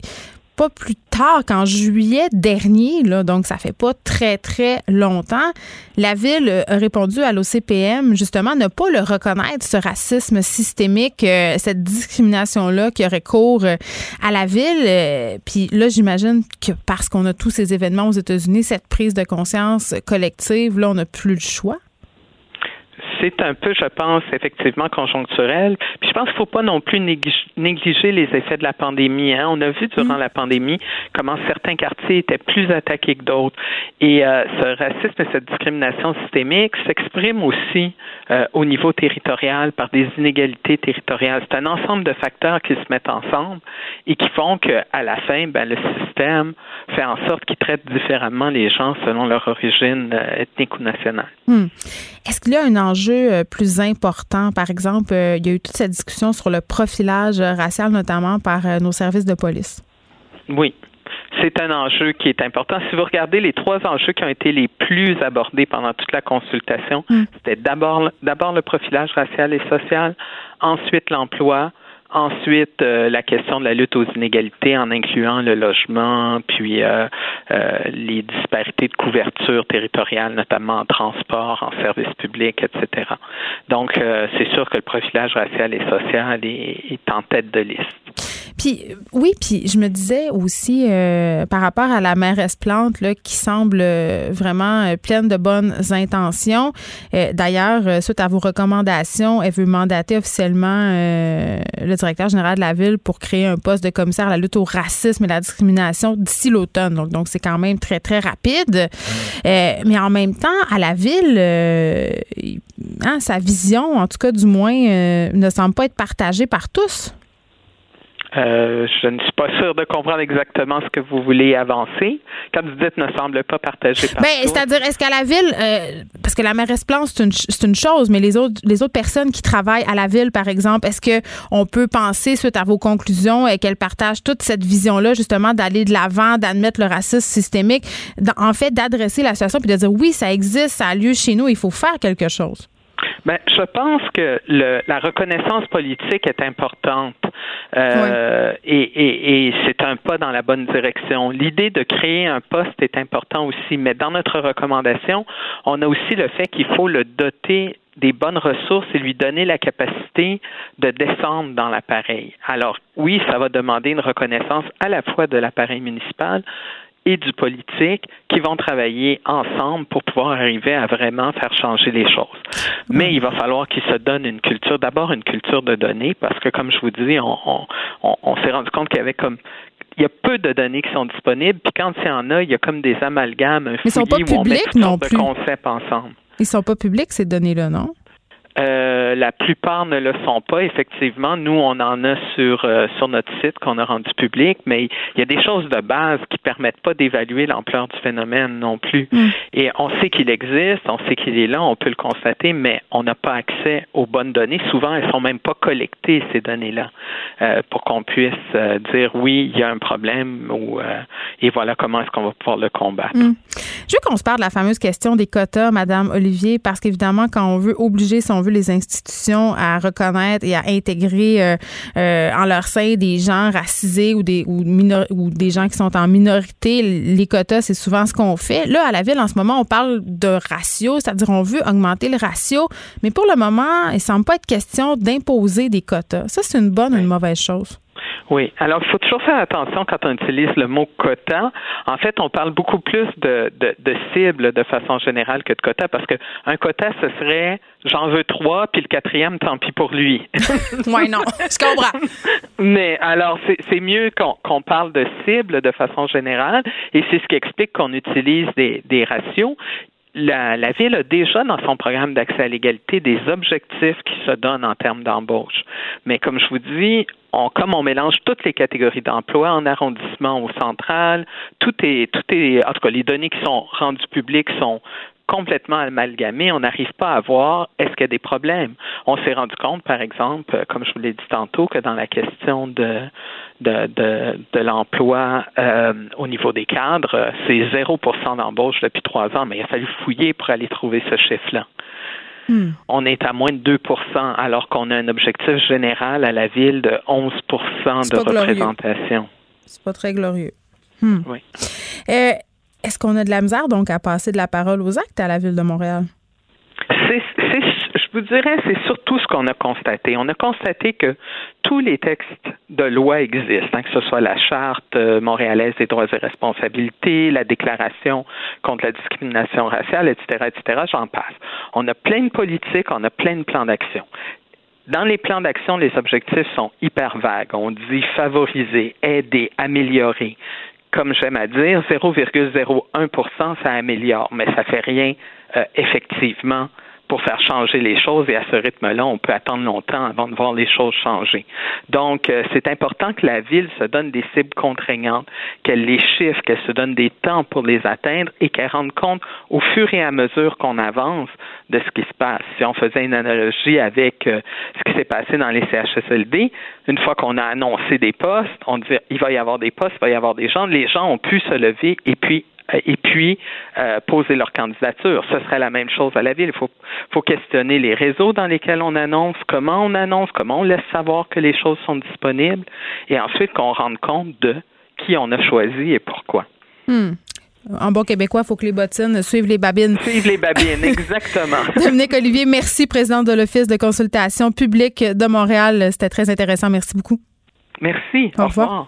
pas plus tard qu'en juillet dernier, donc ça fait pas très, très longtemps, la Ville a répondu à l'OCPM, justement, ne pas le reconnaître, ce racisme systémique, euh, cette discrimination-là qui aurait cours euh, à la Ville. Euh, puis là, j'imagine que parce qu'on a tous ces événements aux États-Unis, cette prise de conscience collective, là, on n'a plus le choix c'est un peu, je pense, effectivement conjoncturel. Puis je pense qu'il ne faut pas non plus négliger les effets de la pandémie. Hein. On a vu durant mm. la pandémie comment certains quartiers étaient plus attaqués que d'autres. Et euh, ce racisme et cette discrimination systémique s'expriment aussi euh, au niveau territorial par des inégalités territoriales. C'est un ensemble de facteurs qui se mettent ensemble et qui font qu'à la fin, ben, le système fait en sorte qu'il traite différemment les gens selon leur origine euh, ethnique ou nationale. Hmm. Est-ce qu'il y a un enjeu euh, plus important? Par exemple, euh, il y a eu toute cette discussion sur le profilage racial, notamment par euh, nos services de police. Oui. C'est un enjeu qui est important. Si vous regardez les trois enjeux qui ont été les plus abordés pendant toute la consultation, hmm. c'était d'abord d'abord le profilage racial et social, ensuite l'emploi, Ensuite, euh, la question de la lutte aux inégalités en incluant le logement, puis euh, euh, les disparités de couverture territoriale, notamment en transport, en services publics, etc. Donc, c'est sûr que le profilage racial et social est, en tête de liste. Puis oui, puis je me disais aussi par rapport à la mairesse Plante là, qui semble vraiment pleine de bonnes intentions. D'ailleurs, suite à vos recommandations, elle veut mandater officiellement le directeur général de la ville pour créer un poste de commissaire à la lutte au racisme et la discrimination d'ici l'automne. Donc, donc c'est quand même très très rapide. mais en même temps, à la ville, hein, sa vision, en tout cas du moins, ne semble pas être partagée par tous. Euh, je ne suis pas sûre de comprendre exactement ce que vous voulez avancer. Quand vous dites ne semble pas partager par ben, C'est-à-dire, est-ce qu'à la ville, euh, parce que la mairesse Plante, c'est une, une, chose, mais les autres, les autres personnes qui travaillent à la ville, par exemple, est-ce qu'on peut penser, suite à vos conclusions, et qu'elles partagent toute cette vision-là, justement, d'aller de l'avant, d'admettre le racisme systémique, en fait, d'adresser la situation puis de dire oui, ça existe, ça a lieu chez nous, il faut faire quelque chose? Ben, je pense que le, la reconnaissance politique est importante euh, et, et, et c'est un pas dans la bonne direction. L'idée de créer un poste est important aussi, mais dans notre recommandation, on a aussi le fait qu'il faut le doter des bonnes ressources et lui donner la capacité de descendre dans l'appareil. Alors oui, ça va demander une reconnaissance à la fois de l'appareil municipal, et du politique qui vont travailler ensemble pour pouvoir arriver à vraiment faire changer les choses. Mais il va falloir qu'ils se donnent une culture, d'abord une culture de données, parce que comme je vous dis, on, on, on s'est rendu compte qu'il y avait comme il y a peu de données qui sont disponibles, puis quand il y en a, il y a comme des amalgames, un Ils sont pas publics non plus. de concepts ensemble. Ils sont pas publics ces données-là, non? Euh, la plupart ne le sont pas. Effectivement, nous, on en a sur euh, sur notre site qu'on a rendu public, mais il y a des choses de base qui permettent pas d'évaluer l'ampleur du phénomène non plus. Mm. Et on sait qu'il existe, on sait qu'il est là, on peut le constater, mais on n'a pas accès aux bonnes données. Souvent, elles sont même pas collectées ces données-là euh, pour qu'on puisse dire oui, il y a un problème ou et voilà comment est-ce qu'on va pouvoir le combattre. Mm. Je veux qu'on se parle de la fameuse question des quotas, Madame Olivier, parce qu'évidemment, quand on veut obliger son on veut les institutions à reconnaître et à intégrer euh, euh, en leur sein des gens racisés ou des ou, ou des gens qui sont en minorité, les quotas, c'est souvent ce qu'on fait. Là, à la ville, en ce moment, on parle de ratio, c'est-à-dire on veut augmenter le ratio, mais pour le moment, il semble pas être question d'imposer des quotas. Ça, c'est une bonne ou une mauvaise chose? Oui. Alors, il faut toujours faire attention quand on utilise le mot quota. En fait, on parle beaucoup plus de, de, de cible de façon générale que de quota parce qu'un quota, ce serait j'en veux trois, puis le quatrième, tant pis pour lui. oui, non. Je comprends. Mais alors, c'est mieux qu'on parle de cible de façon générale et c'est ce qui explique qu'on utilise des, des ratios la, la, Ville a déjà dans son programme d'accès à l'égalité des objectifs qui se donnent en termes d'embauche. Mais comme je vous dis, on, comme on mélange toutes les catégories d'emploi en arrondissement ou central, tout est, tout est, en tout cas, les données qui sont rendues publiques sont complètement amalgamé, on n'arrive pas à voir est-ce qu'il y a des problèmes. On s'est rendu compte, par exemple, euh, comme je vous l'ai dit tantôt, que dans la question de de, de, l'emploi euh, au niveau des cadres, c'est 0% d'embauche depuis trois ans, mais il a fallu fouiller pour aller trouver ce chiffre-là. Hmm. On est à moins de 2% alors qu'on a un objectif général à la ville de 11% de représentation. C'est pas très glorieux. Hmm. Oui. Euh, est-ce qu'on a de la misère, donc, à passer de la parole aux actes à la Ville de Montréal? Vous dirais, c'est surtout ce qu'on a constaté. On a constaté que tous les textes de loi existent, hein, que ce soit la Charte euh, montréalaise des droits et responsabilités, la Déclaration contre la discrimination raciale, etc., etc., j'en passe. On a plein de politiques, on a plein de plans d'action. Dans les plans d'action, les objectifs sont hyper vagues. On dit favoriser, aider, améliorer comme j'aime à dire, 0,01% ça améliore, mais ça fait rien euh, effectivement pour faire changer les choses et à ce rythme-là, on peut attendre longtemps avant de voir les choses changer. Donc, euh, c'est important que la ville se donne des cibles contraignantes, qu'elle les chiffre, qu'elle se donne des temps pour les atteindre et qu'elle rende compte au fur et à mesure qu'on avance de ce qui se passe. Si on faisait une analogie avec euh, ce qui s'est passé dans les CHSLD, une fois qu'on a annoncé des postes, on dit il va y avoir des postes, il va y avoir des gens, les gens ont pu se lever et puis et puis euh, poser leur candidature. Ce serait la même chose à la ville. Il faut, faut questionner les réseaux dans lesquels on annonce, comment on annonce, comment on laisse savoir que les choses sont disponibles, et ensuite qu'on rende compte de qui on a choisi et pourquoi. Hmm. En bon québécois, il faut que les bottines suivent les babines. Suivent les babines, exactement. Dominique Olivier, merci, président de l'Office de consultation publique de Montréal. C'était très intéressant. Merci beaucoup. Merci. Au, revoir.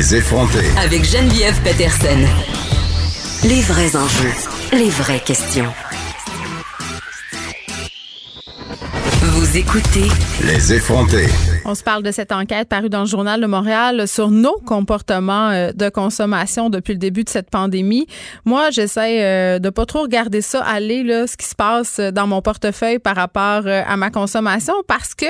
Les effronter. Avec Geneviève Peterson. Les vrais enjeux. Les vraies questions. Vous écoutez Les effronter. On se parle de cette enquête parue dans le journal de Montréal sur nos comportements euh, de consommation depuis le début de cette pandémie. Moi, j'essaie euh, de pas trop regarder ça aller là, ce qui se passe dans mon portefeuille par rapport euh, à ma consommation parce que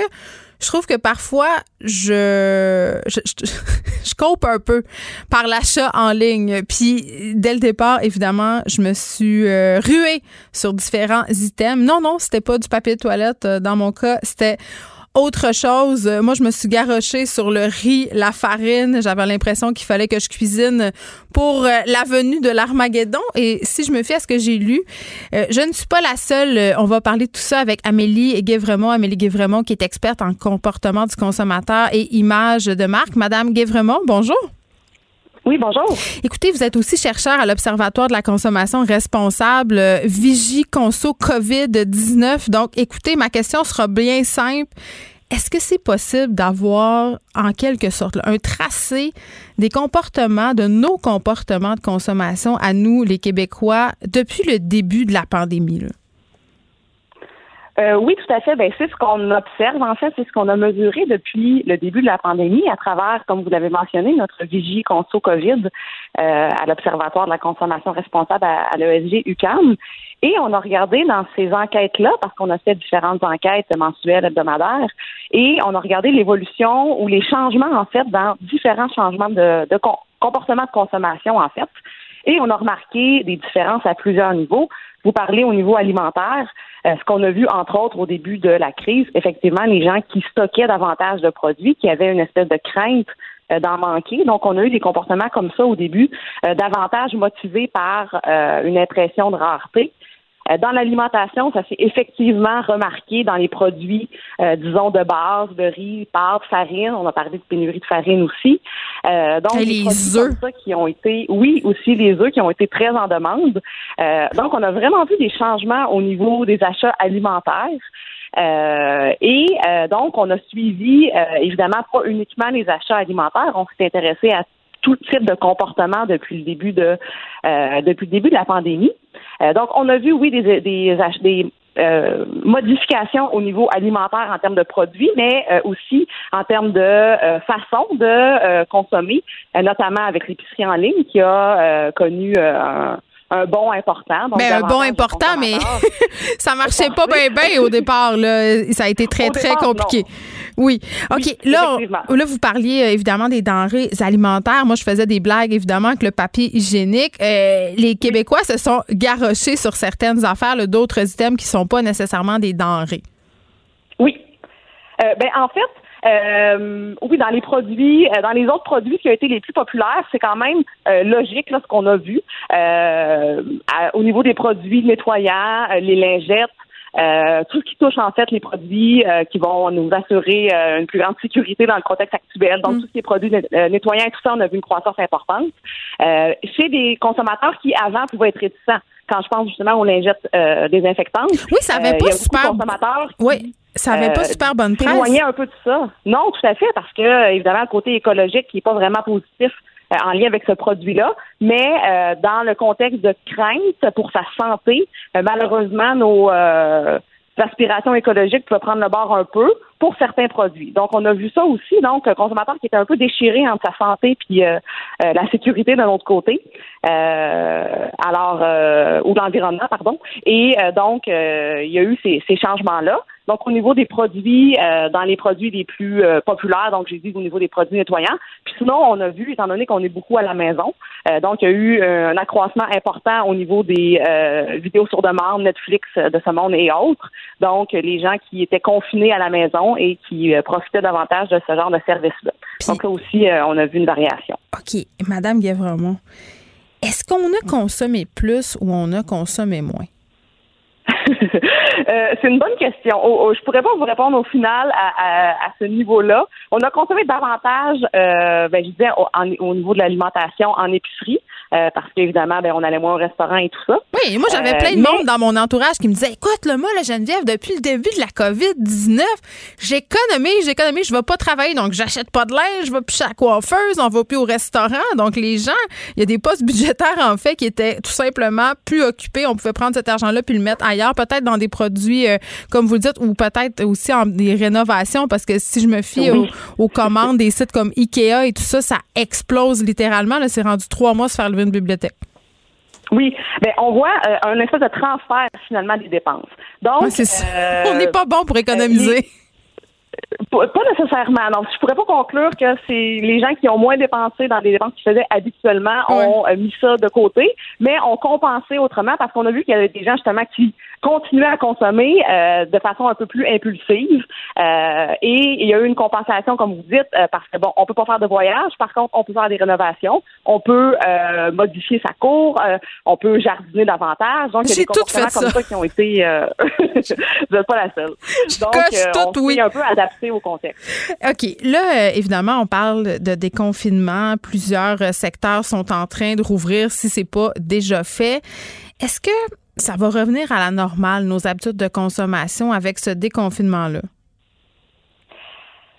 je trouve que parfois, je, je, je, coupe un peu par l'achat en ligne. Puis, dès le départ, évidemment, je me suis euh, ruée sur différents items. Non, non, c'était pas du papier de toilette euh, dans mon cas. C'était autre chose, euh, moi, je me suis garochée sur le riz, la farine. J'avais l'impression qu'il fallait que je cuisine pour euh, la venue de l'Armageddon. Et si je me fie à ce que j'ai lu, euh, je ne suis pas la seule. On va parler de tout ça avec Amélie Guévremont. Amélie Guévremont, qui est experte en comportement du consommateur et image de marque. Madame Guévremont, bonjour. Oui, bonjour. Écoutez, vous êtes aussi chercheur à l'Observatoire de la consommation responsable, euh, Vigie Conso COVID-19. Donc, écoutez, ma question sera bien simple. Est-ce que c'est possible d'avoir, en quelque sorte, un tracé des comportements, de nos comportements de consommation à nous, les Québécois, depuis le début de la pandémie? Euh, oui, tout à fait. Ben, c'est ce qu'on observe, en fait, c'est ce qu'on a mesuré depuis le début de la pandémie à travers, comme vous l'avez mentionné, notre vigie conso COVID euh, à l'Observatoire de la consommation responsable à, l'ESG UCAM. Et on a regardé dans ces enquêtes-là, parce qu'on a fait différentes enquêtes mensuelles, hebdomadaires, et on a regardé l'évolution ou les changements, en fait, dans différents changements de, de comportement de consommation, en fait. Et on a remarqué des différences à plusieurs niveaux. Vous parlez au niveau alimentaire. Ce qu'on a vu, entre autres, au début de la crise, effectivement, les gens qui stockaient davantage de produits, qui avaient une espèce de crainte d'en manquer. Donc, on a eu des comportements comme ça au début, davantage motivés par une impression de rareté. Euh, dans l'alimentation, ça s'est effectivement remarqué dans les produits, euh, disons, de base, de riz, pâtes, farine. On a parlé de pénurie de farine aussi. Euh, donc, les œufs. qui ont été, oui, aussi les œufs qui ont été très en demande. donc, on a vraiment vu des changements au niveau des achats alimentaires. et donc, on a suivi, évidemment, pas uniquement les achats alimentaires, on s'est intéressé à tout type de comportement depuis le début de depuis le début de la pandémie. Euh, donc, on a vu, oui, des, des, des euh, modifications au niveau alimentaire en termes de produits, mais euh, aussi en termes de façon de consommer, notamment avec l'épicerie en ligne qui a connu un un bon important. Donc ben, un bon important, mais ça marchait pas bien bien au départ. Là. Ça a été très, très compliqué. Oui. OK. là, là, vous parliez euh, évidemment des denrées alimentaires. Moi, je faisais des blagues, évidemment, avec le papier hygiénique. Euh, les Québécois se sont garochés sur certaines affaires, d'autres items qui sont pas nécessairement des denrées. Oui. Euh, ben, en fait, euh, oui, dans les produits, euh, dans les autres produits qui ont été les plus populaires, c'est quand même euh, logique là, ce qu'on a vu. au niveau des produits nettoyants, les lingettes, tout ce qui touche en fait les produits qui vont nous assurer une plus grande sécurité dans le contexte actuel. Donc, mm. tout ce qui est produits nettoyants et tout ça, on a vu une croissance importante. chez des consommateurs qui avant pouvaient être réticents quand je pense justement aux lingettes désinfectantes. Oui, ça avait pas super. Oui. Ça n'avait pas euh, super bonne presse. Un peu de ça. Non, tout à fait, parce que, évidemment, le côté écologique qui n'est pas vraiment positif euh, en lien avec ce produit-là, mais euh, dans le contexte de crainte pour sa santé, malheureusement, nos aspirations écologiques peuvent prendre le bord un peu pour certains produits. Donc, on a vu ça aussi, donc, un consommateur qui était un peu déchiré entre sa santé puis la sécurité d'un autre côté. alors, ou l'environnement, pardon. Et donc, il y a eu ces, ces changements-là. Donc, au niveau des produits, euh, dans les produits les plus euh, populaires, donc j'ai dit au niveau des produits nettoyants. Puis sinon, on a vu, étant donné qu'on est beaucoup à la maison, euh, donc il y a eu un accroissement important au niveau des vidéos sur demande, Netflix de ce monde et autres. Donc, les gens qui étaient confinés à la maison et qui profitaient davantage de ce genre de service-là. Donc là aussi, on a vu une variation. OK. Madame Guévremont, est-ce qu'on a consommé plus ou on a consommé moins? Euh, c'est une bonne question. Je pourrais pas vous répondre au final à, ce niveau-là. On a consommé davantage, euh, ben, je disais, au, niveau de l'alimentation en épicerie. Euh, parce qu'évidemment, ben, on allait moins au restaurant et tout ça. Oui, moi, j'avais plein de monde dans mon entourage qui me disait Écoute, le moi, la Geneviève, depuis le début de la COVID-19, j'économise, j'économise, je vais pas travailler, donc j'achète pas de linge, je vais plus chez la coiffeuse, on va plus au restaurant. Donc, les gens, il y a des postes budgétaires, en fait, qui étaient tout simplement plus occupés. On pouvait prendre cet argent-là puis le mettre ailleurs, peut-être dans des produits, euh, comme vous le dites, ou peut-être aussi en des rénovations, parce que si je me fie aux, commandes des sites comme Ikea et tout ça, ça explose littéralement. Là, c'est rendu trois mois se faire lever une bibliothèque? Oui, ben on voit euh, un espèce de transfert finalement des dépenses. Donc, euh, on n'est pas bon pour économiser. Pas nécessairement. Donc, je pourrais pas conclure que c'est les gens qui ont moins dépensé dans des dépenses qu'ils faisaient habituellement ont mis ça de côté, mais ont compensé autrement parce qu'on a vu qu'il y avait des gens justement qui continuer à consommer euh, de façon un peu plus impulsive. Euh, et il y a eu une compensation, comme vous dites, euh, parce que bon, on peut pas faire de voyage. Par contre, on peut faire des rénovations. On peut modifier sa cour. on peut jardiner davantage. Donc, il y a des comportements comme ça. qui ont été. vous n'êtes pas la seule. Donc, on oui. un peu adapté au contexte. OK. Là, évidemment, on parle de déconfinement. Plusieurs secteurs sont en train de rouvrir si c'est pas déjà fait. Est-ce que ça va revenir à la normale, nos habitudes de consommation avec ce déconfinement-là?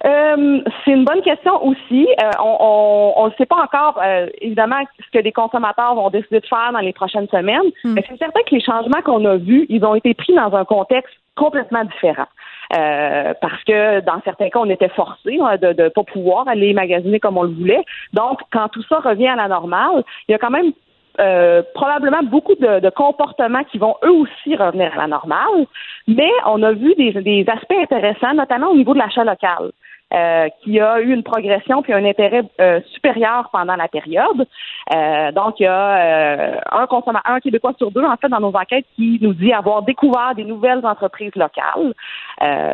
Euh, c'est une bonne question aussi. Euh, on ne sait pas encore, euh, évidemment, ce que les consommateurs vont décider de faire dans les prochaines semaines. Hmm. Mais c'est certain que les changements qu'on a vus, ils ont été pris dans un contexte complètement différent. parce que dans certains cas, on était forcé hein, de ne pas pouvoir aller magasiner comme on le voulait. Donc, quand tout ça revient à la normale, il y a quand même euh, probablement beaucoup de, comportements qui vont eux aussi revenir à la normale, mais on a vu des, aspects intéressants, notamment au niveau de l'achat local. euh, qui a eu une progression puis un intérêt euh, supérieur pendant la période. Euh, donc, il y a un consommateur, un Québécois sur deux, en fait, dans nos enquêtes, qui nous dit avoir découvert des nouvelles entreprises locales.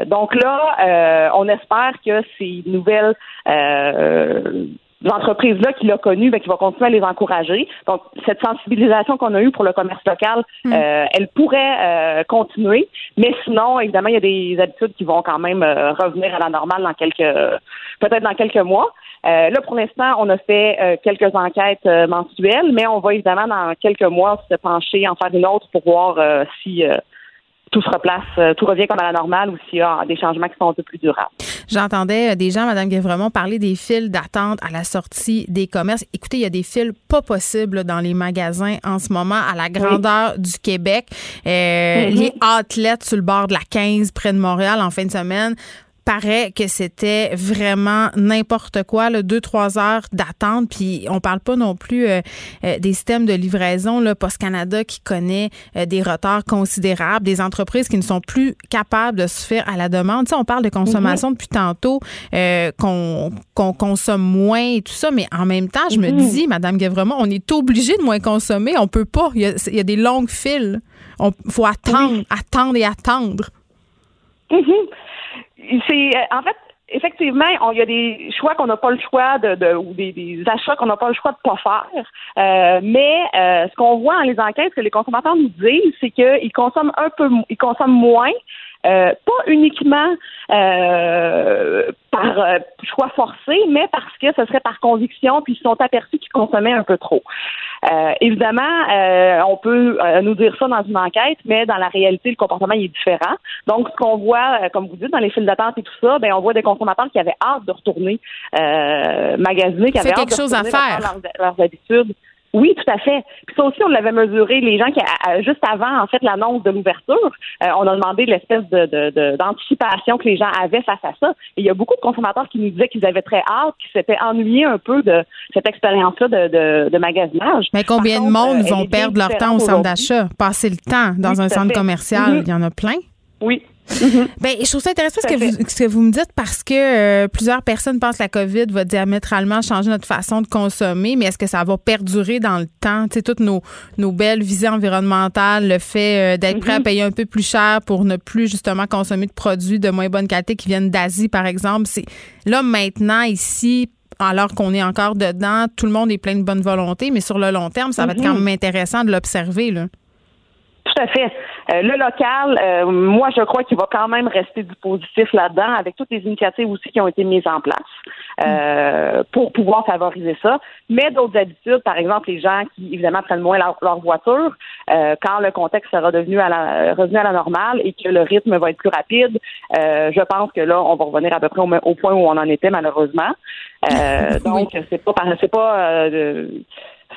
donc là, on espère que ces nouvelles entreprises-là qu'il a connues, ben, qui va continuer à les encourager. Donc, cette sensibilisation qu'on a eue pour le commerce local, mm. euh, elle pourrait euh, continuer. Mais sinon, évidemment, il y a des habitudes qui vont quand même euh, revenir à la normale dans quelques, peut-être dans quelques mois. là, pour l'instant, on a fait quelques enquêtes mensuelles, mais on va évidemment dans quelques mois se pencher, en faire une autre pour voir si tout se replace, tout revient comme à la normale ou s'il y a des changements qui sont un peu plus durables. J'entendais euh, des gens, Mme Guévremont, parler des files d'attente à la sortie des commerces. Écoutez, il y a des files pas possibles dans les magasins en ce moment à la grandeur du Québec. Euh, mm-hmm. Les athlètes sur le bord de la 15 près de Montréal en fin de semaine paraît que c'était vraiment n'importe quoi, là, deux, trois heures d'attente. Puis on parle pas non plus euh, euh, des systèmes de livraison. Là, Post Canada qui connaît euh, des retards considérables, des entreprises qui ne sont plus capables de se faire à la demande. Tu sais, on parle de consommation mhm. depuis tantôt, qu'on consomme moins et tout ça, mais en même temps, je me mhm. dis, Madame Guévremont, on est obligé de moins consommer. On peut pas. Il y a, des longues files. Il faut attendre, attendre et attendre. Mhm c'est euh, en fait effectivement, il y a des choix qu'on n'a pas le choix de, de ou des, des achats qu'on n'a pas le choix de pas faire. Euh, mais euh, ce qu'on voit dans les enquêtes que les consommateurs nous disent, c'est qu'ils consomment un peu, ils consomment moins, euh, pas uniquement euh, par euh, choix forcé, mais parce que ce serait par conviction, puis ils sont aperçus qu'ils consommaient un peu trop. évidemment, on peut nous dire ça dans une enquête, mais dans la réalité, le comportement est différent. Donc, ce qu'on voit, comme vous dites, dans les files d'attente et tout ça, ben on voit des consommateurs qui avaient hâte de retourner magasiner, qui avaient hâte quelque chose à faire. leurs habitudes. Oui, tout à fait. Puis ça aussi, on l'avait mesuré. Les gens qui, juste avant, en fait, l'annonce de l'ouverture, euh, on a demandé l'espèce de, d'anticipation que les gens avaient face à ça. Et il y a beaucoup de consommateurs qui nous disaient qu'ils avaient très hâte, qu'ils s'étaient ennuyés un peu de cette expérience-là de, de, magasinage. Mais combien de monde euh, vont perdre leur temps au centre d'achat, passer le temps dans un centre commercial? Mm-hmm. Il y en a plein? Oui, Mm-hmm. Ben, je trouve ça intéressant ce que, vous, ce que vous me dites parce que euh, plusieurs personnes pensent que la COVID va diamétralement changer notre façon de consommer, mais est-ce que ça va perdurer dans le temps? Tu sais, toutes nos, nos belles visées environnementales, le fait euh, d'être prêt à mm-hmm. payer un peu plus cher pour ne plus justement consommer de produits de moins bonne qualité qui viennent d'Asie, par exemple. C'est là maintenant, ici, alors qu'on est encore dedans, tout le monde est plein de bonne volonté, mais sur le long terme, ça va être quand mm-hmm. même intéressant de l'observer. Tout à fait. Euh, le local, euh, moi, je crois qu'il va quand même rester du positif là-dedans, avec toutes les initiatives aussi qui ont été mises en place euh, pour pouvoir favoriser ça. Mais d'autres habitudes, par exemple, les gens qui évidemment prennent moins leur, voiture, quand le contexte sera devenu à la, revenu à la normale et que le rythme va être plus rapide, je pense que là, on va revenir à peu près au, point où on en était malheureusement. donc, c'est pas, c'est pas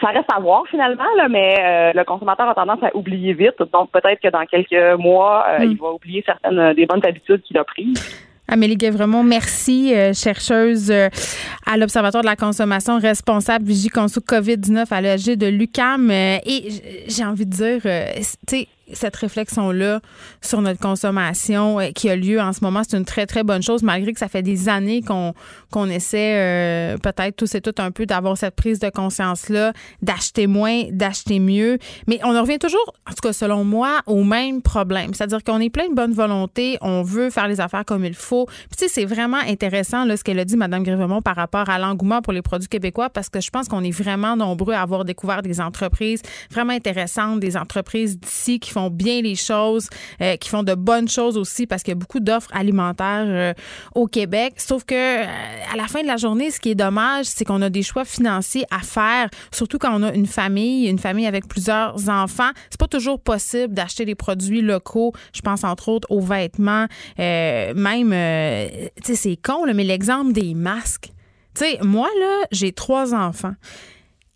ça reste à voir finalement, là, mais euh, le consommateur a tendance à oublier vite. Donc peut-être que dans quelques mois, euh, il hmm. va oublier certaines euh, des bonnes habitudes qu'il a prises. Amélie Guévremont, merci, chercheuse à l'Observatoire de la consommation, responsable Vigie Conso COVID-19 à l'ESG de l'UCAM. et j'ai envie de dire, tu sais, cette réflexion-là sur notre consommation euh, qui a lieu en ce moment, c'est une très, très bonne chose, malgré que ça fait des années qu'on qu'on essaie euh, peut-être tous et toutes un peu d'avoir cette prise de conscience-là, d'acheter moins, d'acheter mieux. Mais on en revient toujours, en tout cas selon moi, au même problème. C'est-à-dire qu'on est plein de bonne volonté, on veut faire les affaires comme il faut. Puis tu sais, c'est vraiment intéressant là, ce qu'elle a dit, Mme Grévemont, par rapport à l'engouement pour les produits québécois, parce que je pense qu'on est vraiment nombreux à avoir découvert des entreprises vraiment intéressantes, des entreprises d'ici qui font bien les choses, euh, qui font de bonnes choses aussi parce qu'il y a beaucoup d'offres alimentaires euh, au Québec. Sauf que euh, à la fin de la journée, ce qui est dommage, c'est qu'on a des choix financiers à faire, surtout quand on a une famille, une famille avec plusieurs enfants. C'est pas toujours possible d'acheter des produits locaux. Je pense entre autres aux vêtements, même, tu sais, c'est con, mais l'exemple des masques. Tu sais, moi, là, j'ai trois enfants.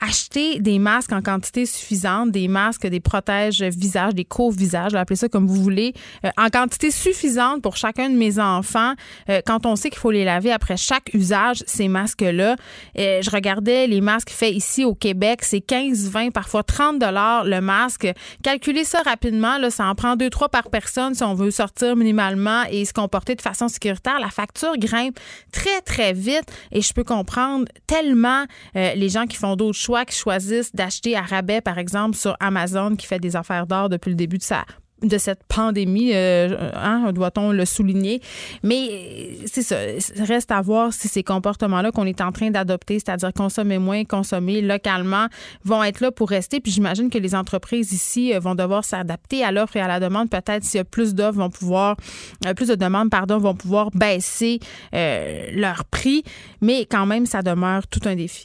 Acheter des masques en quantité suffisante, des masques, des protèges visage, des couvre-visages, appelez ça comme vous voulez, euh, en quantité suffisante pour chacun de mes enfants. Euh, quand on sait qu'il faut les laver après chaque usage, ces masques-là. Euh, je regardais les masques faits ici au Québec, c'est 15, 20, parfois 30 dollars le masque. Calculez ça rapidement, ça en prend deux, trois par personne si on veut sortir minimalement et se comporter de façon sécuritaire. La facture grimpe très, très vite et je peux comprendre tellement les gens qui font d'autres choix choisissent d'acheter à rabais, par exemple, sur Amazon, qui fait des affaires d'or depuis le début de cette pandémie, euh, hein, doit-on le souligner. Mais c'est ça, reste à voir si ces comportements-là qu'on est en train d'adopter, c'est-à-dire consommer moins, consommer localement, vont être là pour rester. Puis j'imagine que les entreprises ici euh, vont devoir s'adapter à l'offre et à la demande. Peut-être s'il y a plus d'offres, vont pouvoir, euh, plus de demandes, pardon, vont pouvoir baisser leur prix. Mais quand même, ça demeure tout un défi.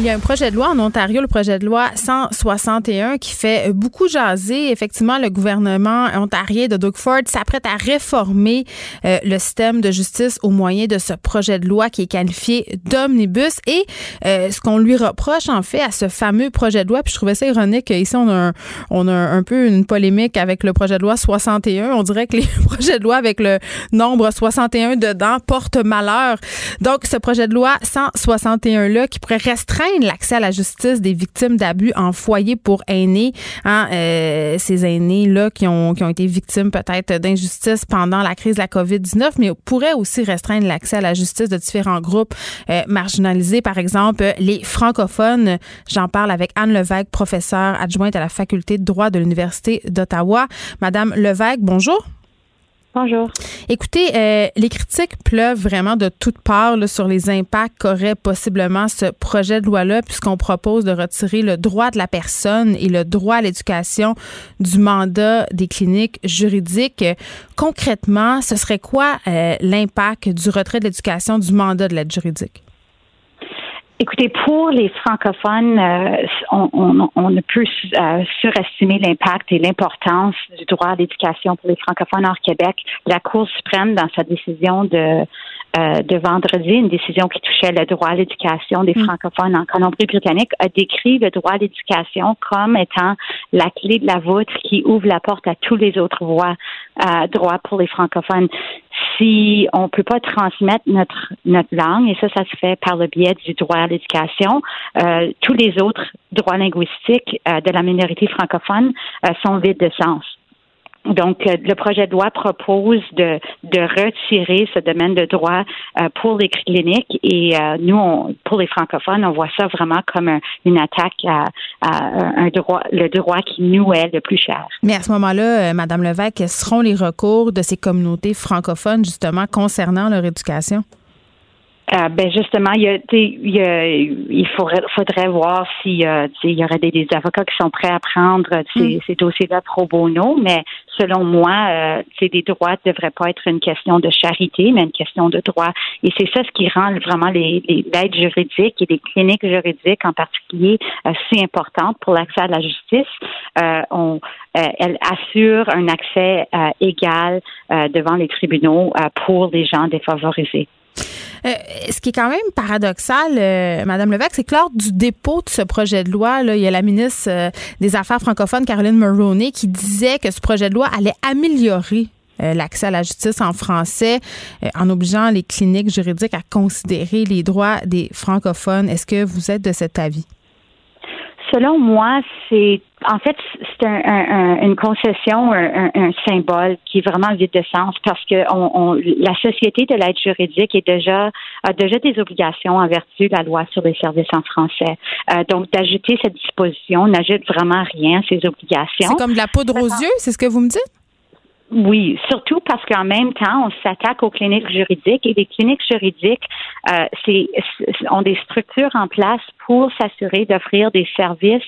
Il y a un projet de loi en Ontario, le projet de loi 161, qui fait beaucoup jaser. Effectivement, le gouvernement ontarien de Doug Ford s'apprête à réformer euh, le système de justice au moyen de ce projet de loi qui est qualifié d'omnibus. Et euh, ce qu'on lui reproche, en fait, à ce fameux projet de loi, puis je trouvais ça ironique, ici, on a, un, on a un peu une polémique avec le projet de loi 61. On dirait que les projets de loi avec le nombre 61 dedans portent malheur. Donc, ce projet de loi 161-là qui pourrait restreindre l'accès à la justice des victimes d'abus en foyer pour aînés. Hein, euh, ces aînés-là qui ont, qui ont été victimes peut-être d'injustice pendant la crise de la COVID-19, mais pourrait aussi restreindre l'accès à la justice de différents groupes euh, marginalisés, par exemple les francophones. J'en parle avec Anne Levesque, professeure adjointe à la faculté de droit de l'Université d'Ottawa. Madame Levesque, bonjour. Bonjour. Écoutez, euh, les critiques pleuvent vraiment de toutes parts sur les impacts qu'aurait possiblement ce projet de loi-là, puisqu'on propose de retirer le droit de la personne et le droit à l'éducation du mandat des cliniques juridiques. Concrètement, ce serait quoi euh, l'impact du retrait de l'éducation du mandat de l'aide juridique? Écoutez, pour les francophones, euh, on, on, ne peut euh, surestimer l'impact et l'importance du droit à l'éducation pour les francophones hors Québec. La Cour suprême, dans sa décision de euh, de vendredi, une décision qui touchait le droit à l'éducation des mm. francophones en Colombie-Britannique, a décrit le droit à l'éducation comme étant la clé de la voûte qui ouvre la porte à tous les autres voies, euh, droits pour les francophones. Si on peut pas transmettre notre notre langue, et ça, ça se fait par le biais du droit à l'éducation, euh, tous les autres droits linguistiques euh, de la minorité francophone sont vides de sens. Donc, euh, le projet de loi propose de, de retirer ce domaine de droit euh, pour les cliniques et euh, nous, on, pour les francophones, on voit ça vraiment comme une attaque à, un droit, le droit qui nous est le plus cher. Mais à ce moment-là, Madame Levesque, quels seront les recours de ces communautés francophones justement concernant leur éducation? Euh, ben justement, il, y a, il, y a, il faudrait, faudrait voir s'il euh, il y aurait des, avocats qui sont prêts à prendre ces, mm. ces dossiers-là pro bono, mais selon moi, euh, des droits ne devraient pas être une question de charité, mais une question de droit. Et c'est ça ce qui rend vraiment les, les l'aide juridique et les cliniques juridiques en particulier euh, si importantes pour l'accès à la justice. Euh, on, elle assure un accès égal devant les tribunaux pour les gens défavorisés. Euh, ce qui est quand même paradoxal, euh, Madame Levesque, c'est que lors du dépôt de ce projet de loi, il y a la ministre euh, des Affaires francophones, Caroline Mulroney, qui disait que ce projet de loi allait améliorer l'accès à la justice en français en obligeant les cliniques juridiques à considérer les droits des francophones. Est-ce que vous êtes de cet avis? Selon moi, c'est En fait, c'est un, un, une concession, un, un, symbole qui est vraiment vide de sens parce que on, on, la société de l'aide juridique est déjà a déjà des obligations en vertu de la loi sur les services en français. Euh, donc, d'ajouter cette disposition n'ajoute vraiment rien à ces obligations. C'est comme de la poudre aux yeux, c'est ce que vous me dites? Oui, surtout parce qu'en même temps, on s'attaque aux cliniques juridiques et les cliniques juridiques euh, c'est, ont des structures en place pour s'assurer d'offrir des services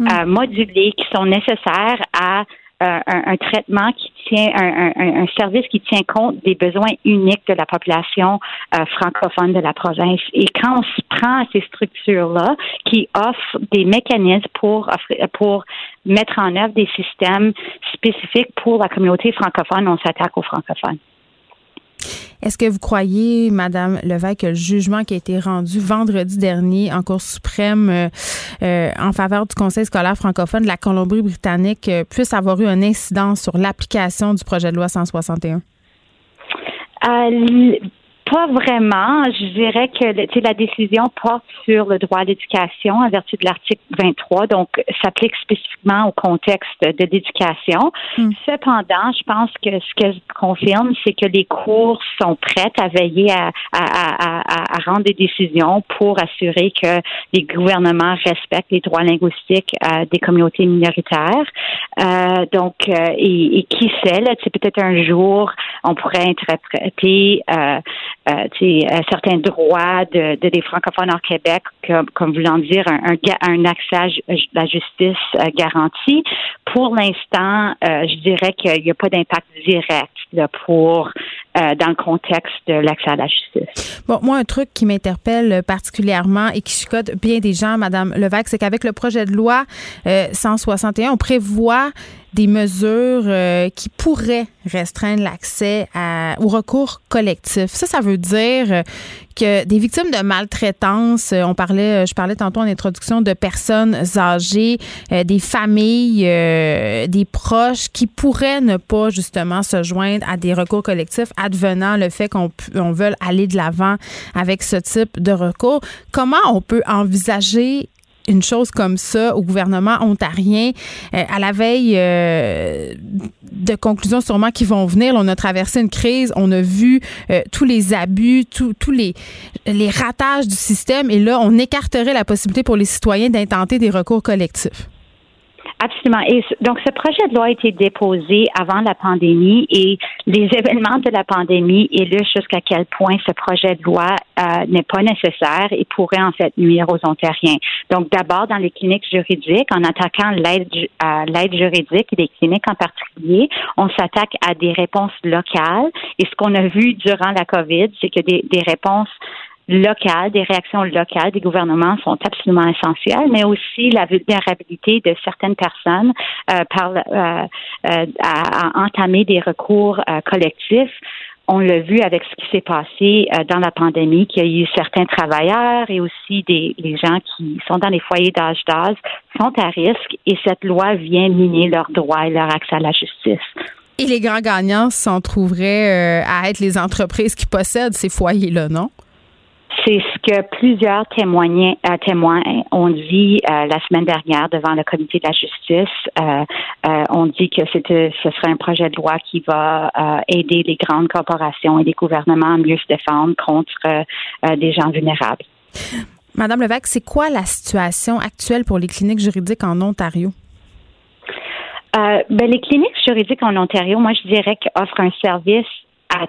mm. euh, modulés qui sont nécessaires à euh, un, traitement qui tient, un, un, service qui tient compte des besoins uniques de la population euh, francophone de la province. Et quand on se prend à ces structures-là, qui offrent des mécanismes pour pour mettre en œuvre des systèmes spécifiques pour la communauté francophone, on s'attaque aux francophones. Est-ce que vous croyez, Madame Levesque, que le jugement qui a été rendu vendredi dernier en Cour suprême euh, euh, en faveur du Conseil scolaire francophone de la Colombie-Britannique euh, puisse avoir eu un incident sur l'application du projet de loi 161? Pas vraiment. Je dirais que la décision porte sur le droit à l'éducation en vertu de l'article 23, donc s'applique spécifiquement au contexte de l'éducation. Hmm. Cependant, je pense que ce que je confirme, c'est que les cours sont prêtes à veiller à, à, à, à, rendre des décisions pour assurer que les gouvernements respectent les droits linguistiques euh, des communautés minoritaires. Euh, donc, euh, et, et, qui sait, c'est peut-être un jour, on pourrait interpréter euh, euh, euh, certains droits de, de, des francophones en Québec, comme, voulant dire un, accès à la justice euh, garanti. Pour l'instant, je dirais qu'il n'y a pas d'impact direct pour dans le contexte de l'accès à la justice. Bon, moi, un truc qui m'interpelle particulièrement et qui chicote bien des gens, Madame Levac, c'est qu'avec le projet de loi 161, on prévoit des mesures euh, qui pourraient restreindre l'accès au recours collectif. Ça, ça veut dire que des victimes de maltraitance, euh, on parlait, je parlais tantôt en introduction de personnes âgées, euh, des familles, des proches qui pourraient ne pas justement se joindre à des recours collectifs advenant le fait qu'on on veuille aller de l'avant avec ce type de recours. Comment on peut envisager une chose comme ça au gouvernement ontarien euh, à la veille euh, de conclusions sûrement qui vont venir. on a traversé une crise, on a vu euh, tous les abus, tous les, les ratages du système et là, on écarterait la possibilité pour les citoyens d'intenter des recours collectifs. Absolument. Et donc, ce projet de loi a été déposé avant la pandémie et les événements de la pandémie illustrent jusqu'à quel point ce projet de loi euh, n'est pas nécessaire et pourrait en fait nuire aux Ontariens. Donc, d'abord, dans les cliniques juridiques, en attaquant l'aide l'aide juridique et les cliniques en particulier, on s'attaque à des réponses locales. Et ce qu'on a vu durant la COVID, c'est que des, des réponses locales, des réactions locales des gouvernements sont absolument essentielles, mais aussi la vulnérabilité de certaines personnes euh, par, euh, euh, à, entamer des recours collectifs on l'a vu avec ce qui s'est passé dans la pandémie, qu'il y a eu certains travailleurs et aussi des les gens qui sont dans les foyers d'âge d'âge sont à risque et cette loi vient miner leurs droits et leur accès à la justice. Et les grands gagnants s'en trouveraient à être les entreprises qui possèdent ces foyers-là, non? C'est ce que plusieurs témoins, euh, témoins ont dit euh, la semaine dernière devant le comité de la justice. Euh, on dit que c'était, ce serait un projet de loi qui va aider les grandes corporations et les gouvernements à mieux se défendre contre des gens vulnérables. Madame Levesque, c'est quoi la situation actuelle pour les cliniques juridiques en Ontario? ben, les cliniques juridiques en Ontario, moi, je dirais qu'offrent un service à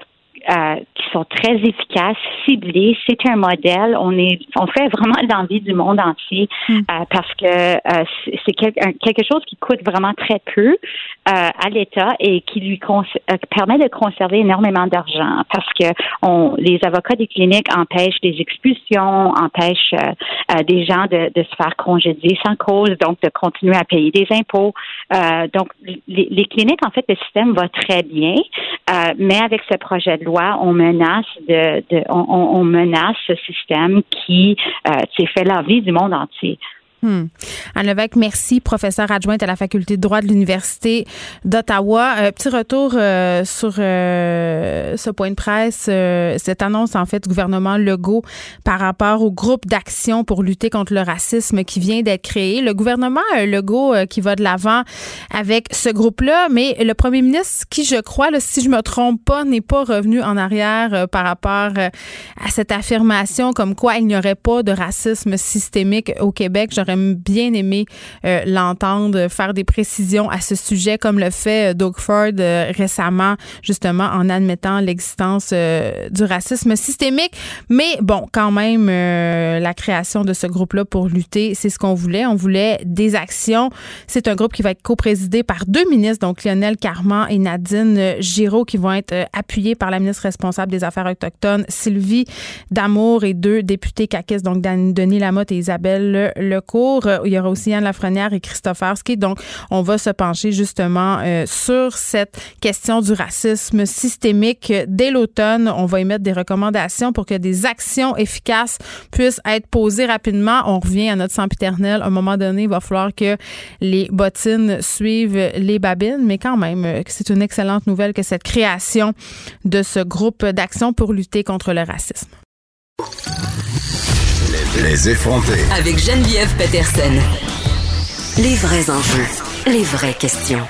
euh, qui sont très efficaces, ciblés. C'est un modèle. On est, on fait vraiment l'envie du monde entier hmm. euh, parce que euh, c'est quelque chose qui coûte vraiment très peu à l'État et qui lui permet de conserver énormément d'argent parce que on, les avocats des cliniques empêchent des expulsions, empêchent des gens de, de, se faire congédier sans cause, donc de continuer à payer des impôts. donc les, les, cliniques, en fait, le système va très bien, mais avec ce projet de loi, on menace de, on, menace ce système qui euh, fait la vie du monde entier. Hmm. Anne Levesque, merci, professeure adjointe à la faculté de droit de l'Université d'Ottawa. Euh, petit retour euh, sur euh, ce point de presse, cette annonce en fait gouvernement Legault par rapport au groupe d'action pour lutter contre le racisme qui vient d'être créé. Le gouvernement Legault qui va de l'avant avec ce groupe-là, mais le premier ministre qui, je crois, si je me trompe pas, n'est pas revenu en arrière par rapport à cette affirmation comme quoi il n'y aurait pas de racisme systémique au Québec. Bien aimé euh, l'entendre faire des précisions à ce sujet, comme le fait euh, Doug Ford euh, récemment, justement, en admettant l'existence du racisme systémique. Mais bon, quand même, la création de ce groupe-là pour lutter, c'est ce qu'on voulait. On voulait des actions. C'est un groupe qui va être co-présidé par deux ministres, donc Lionel Carman et Nadine Giraud, qui vont être appuyés par la ministre responsable des Affaires autochtones, Sylvie Damour, et deux députés caquistes, donc Denis Lamotte et Isabelle Lecourt. Euh, Il y aura aussi Yann Lafrenière et Christopher Ski. Donc, on va se pencher justement euh, sur cette question du racisme systémique. Dès l'automne, on va émettre des recommandations pour que des actions efficaces puissent être posées rapidement. On revient à notre sempiternel. À un moment donné, il va falloir que les bottines suivent les babines, mais quand même, euh, c'est une excellente nouvelle que cette création de ce groupe d'action pour lutter contre le racisme. Les effrontés. Avec Geneviève Peterson. Les vrais enjeux, les vraies questions.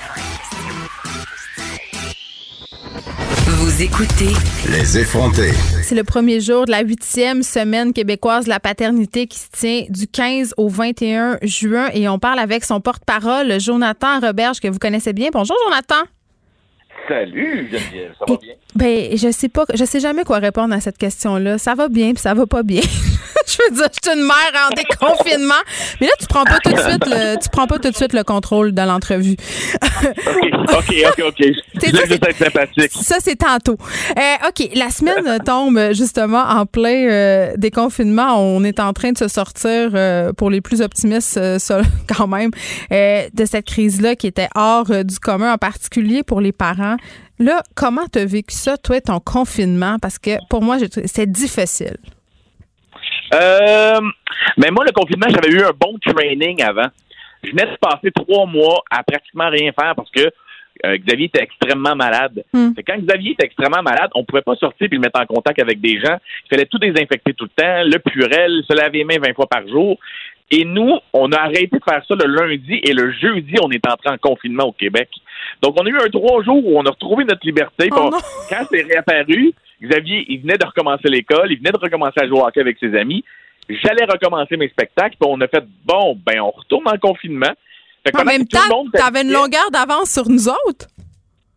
Vous écoutez Les effrontés. C'est le premier jour de la huitième semaine québécoise de la paternité qui se tient du 15 au 21 juin et on parle avec son porte-parole, Jonathan Roberge, que vous connaissez bien. Bonjour, Jonathan. Salut Geneviève, ça va bien? Ben, je sais pas, je sais jamais quoi répondre à cette question-là. Ça va bien puis ça va pas bien. je veux dire, je suis une mère en déconfinement. Mais là, tu prends pas tout de suite le, tu prends pas tout de suite le contrôle de l'entrevue. OK, OK, OK. C'est Je ça, être sympathique. Ça, c'est tantôt. Euh, OK, la semaine tombe justement en plein euh, déconfinement. On est en train de se sortir, euh, pour les plus optimistes ça, quand même, de cette crise-là qui était hors du commun, en particulier pour les parents. Là, comment tu as vécu ça, toi, ton confinement? Parce que pour moi, c'est difficile. Euh, mais moi, le confinement, j'avais eu un bon training avant. Je venais de passer trois mois à pratiquement rien faire parce que euh, Xavier était extrêmement malade. Hmm. Quand Xavier était extrêmement malade, on pouvait pas sortir puis le mettre en contact avec des gens. Il fallait tout désinfecter tout le temps, le purel, se laver les mains 20 fois par jour. Et nous, on a arrêté de faire ça le lundi et le jeudi, on est entré en confinement au Québec. Donc, on a eu un trois jours où on a retrouvé notre liberté. Oh Bon, quand c'est réapparu, Xavier, il venait de recommencer l'école, il venait de recommencer à jouer au hockey avec ses amis. J'allais recommencer mes spectacles, puis on a fait bon, ben on retourne en confinement. Fait En même temps, monde tu avais une longueur d'avance sur nous autres.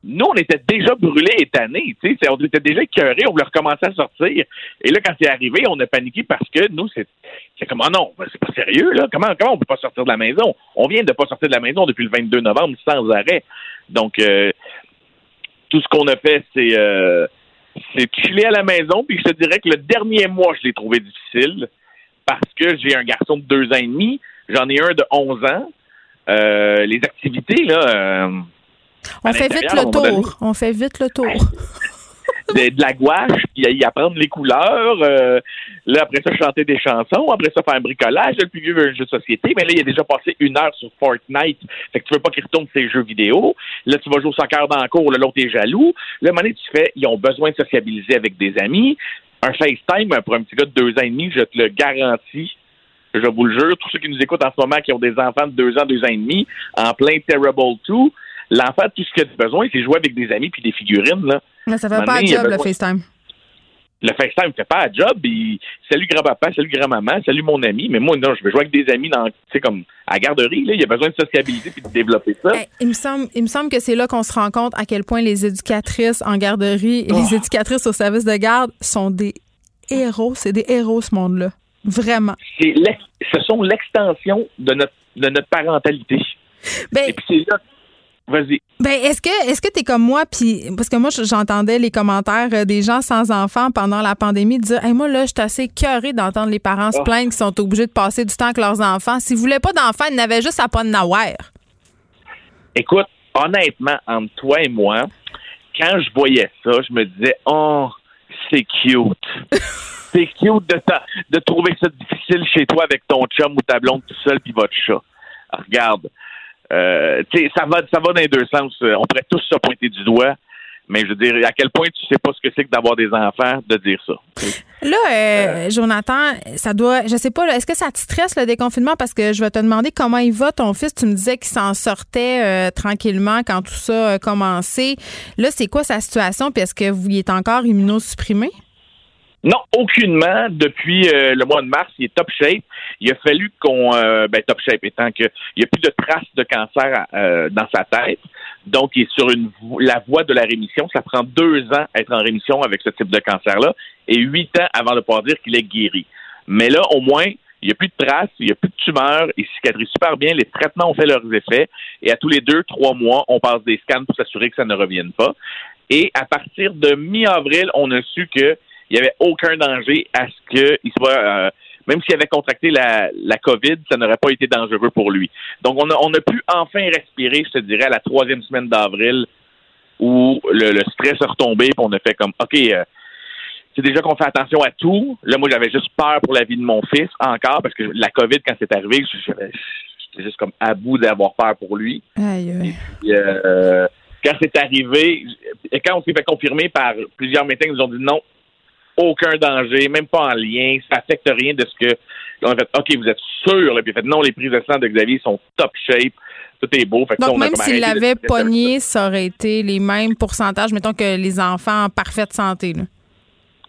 Nous, on était déjà brûlés et tannés, tu sais, on était déjà écœurés, on voulait recommencer à sortir. Et là, quand c'est arrivé, on a paniqué parce que nous, c'est c'est comme, ah non, ben, c'est pas sérieux, là. Comment, comment on peut pas sortir de la maison? On vient de pas sortir de la maison depuis le 22 novembre sans arrêt. Donc, euh, tout ce qu'on a fait, c'est euh, c'est chiller à la maison. Puis je te dirais que le dernier mois, je l'ai trouvé difficile parce que j'ai un garçon de deux ans et demi, j'en ai un de 11 ans. Euh, les activités, là, euh, On fait vite le tour. On fait vite le tour. De, la gouache, puis y apprendre les couleurs. euh, là, après ça, chanter des chansons. Après ça, faire un bricolage. Là, le plus vieux veut un jeu de société. Mais là, il a déjà passé une heure sur Fortnite. Fait que tu veux pas qu'il retourne ses jeux vidéo. Là, tu vas jouer au soccer dans la cour. Là, l'autre est jaloux. Là, à un moment donné, tu fais, ils ont besoin de sociabiliser avec des amis. Un FaceTime pour un petit gars de deux ans et demi, je te le garantis. Je vous le jure, tous ceux qui nous écoutent en ce moment, qui ont des enfants de deux ans, deux ans et demi, en plein Terrible 2, l'enfant, tout ce qu'il a besoin, c'est jouer avec des amis puis des figurines, là. Mais ça fait À pas donné, a job, le FaceTime. le FaceTime fait pas la job. Il, salut grand-papa, salut grand-maman, salut mon ami. Mais moi, non, je veux jouer avec des amis dans, comme à la garderie. Là, il y a besoin de sociabiliser puis de développer ça. Hey, il, me semble, il me semble que c'est là qu'on se rend compte à quel point les éducatrices en garderie et Oh. les éducatrices au service de garde sont des héros. C'est des héros, ce monde-là. Vraiment. Ce sont l'extension de notre, de notre parentalité. Ben, Et puis c'est là. Vas-y. Ben, est-ce que est-ce que t'es comme moi puis parce que moi j'entendais les commentaires euh, des gens sans enfants pendant la pandémie dire hey, moi là je suis assez cœurée d'entendre les parents se Oh. plaindre qu'ils sont obligés de passer du temps avec leurs enfants. S'ils voulaient pas d'enfants, ils n'avaient juste à pas de nawer. Écoute, honnêtement, entre toi et moi, quand je voyais ça, je me disais, oh, c'est cute. c'est cute de, ta- de trouver ça difficile chez toi avec ton chum ou ta blonde tout seul puis votre chat. Regarde, euh, ça va, ça va dans les deux sens. Euh, On pourrait tous se pointer du doigt, mais je veux dire, à quel point tu sais pas ce que c'est que d'avoir des enfants, de dire ça. Là, euh, Jonathan, ça doit, je sais pas, est-ce que ça te stresse le déconfinement? Parce que je vais te demander comment il va, ton fils. Tu me disais qu'il s'en sortait euh, tranquillement quand tout ça a commencé. Là, c'est quoi sa situation? Puis est-ce que vous y êtes encore immunosupprimé? Non, aucunement. Depuis euh, le mois de mars, il est top shape. Il a fallu qu'on, euh, ben top shape étant que il n'y a plus de traces de cancer euh, dans sa tête, donc il est sur la voie de la rémission. Ça prend deux ans à être en rémission avec ce type de cancer-là et huit ans avant de pouvoir dire qu'il est guéri. Mais là, au moins, il n'y a plus de traces, il n'y a plus de tumeurs, il cicatrise super bien, les traitements ont fait leurs effets, et à tous les deux, trois mois, on passe des scans pour s'assurer que ça ne revienne pas. Et à partir de mi-avril, on a su que il n'y avait aucun danger à ce qu'il soit, euh, même s'il avait contracté la, la COVID, ça n'aurait pas été dangereux pour lui. Donc, on a, on a pu enfin respirer, je te dirais, à la troisième semaine d'avril, où le, le stress est retombé, puis on a fait comme, OK, euh, c'est déjà qu'on fait attention à tout. Là, moi, j'avais juste peur pour la vie de mon fils, encore, parce que la COVID, quand c'est arrivé, j'étais juste comme à bout d'avoir peur pour lui. Aïe, euh, quand c'est arrivé, et quand on s'est fait confirmer par plusieurs médecins, ils nous ont dit non, aucun danger, même pas en lien, ça affecte rien de ce que. On a fait, OK, vous êtes sûr, là, puis il a fait, non, les prises de sang de Xavier sont top shape, tout est beau. Fait que Donc, même s'il l'avait pogné, ça aurait été les mêmes pourcentages, mettons que les enfants en parfaite santé. Là.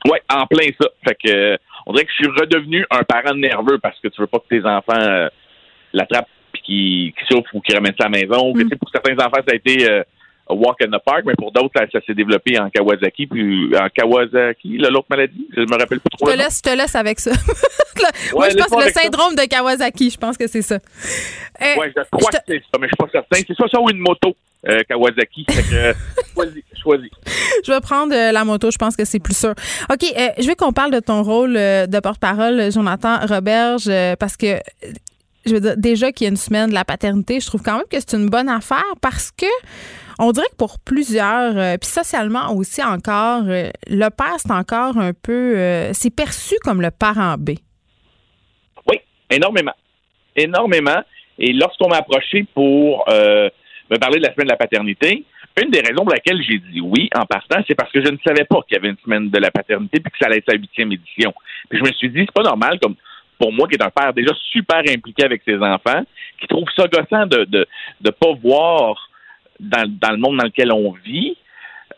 Oui, en plein ça. Fait que euh, on dirait que je suis redevenu un parent nerveux parce que tu veux pas que tes enfants euh, l'attrapent puis qu'ils souffrent ou qu'ils ramènent ça à la maison. Que, sais, pour certains enfants, ça a été euh, walk in the park, mais pour d'autres, ça, ça s'est développé en Kawasaki, puis en Kawasaki, l'autre maladie. Je me rappelle plus trop. Je le te laisse, je te laisse avec ça. Là, Moi, je pense que le ça. syndrome de Kawasaki, je pense que c'est ça. Euh, Ouais, je crois que c'est ça, mais je suis pas certain. C'est soit ça ou une moto, euh, Kawasaki. Euh, choisis, choisis. Je vais prendre euh, la moto, je pense que c'est plus sûr. OK, euh, je veux qu'on parle de ton rôle euh, de porte-parole, Jonathan Roberge, parce que, je veux dire, déjà qu'il y a une semaine de la paternité, je trouve quand même que c'est une bonne affaire parce que on dirait que pour plusieurs, euh, puis socialement aussi encore, euh, le père, c'est encore un peu, euh, c'est perçu comme le parent B. Oui, énormément. Énormément. Et lorsqu'on m'a approché pour me parler de la semaine de la paternité, une des raisons pour laquelle j'ai dit oui en partant, c'est parce que je ne savais pas qu'il y avait une semaine de la paternité puis que ça allait être sa huitième édition. Puis je me suis dit, c'est pas normal comme pour moi qui est un père déjà super impliqué avec ses enfants, qui trouve ça gossant de de de pas voir dans, dans le monde dans lequel on vit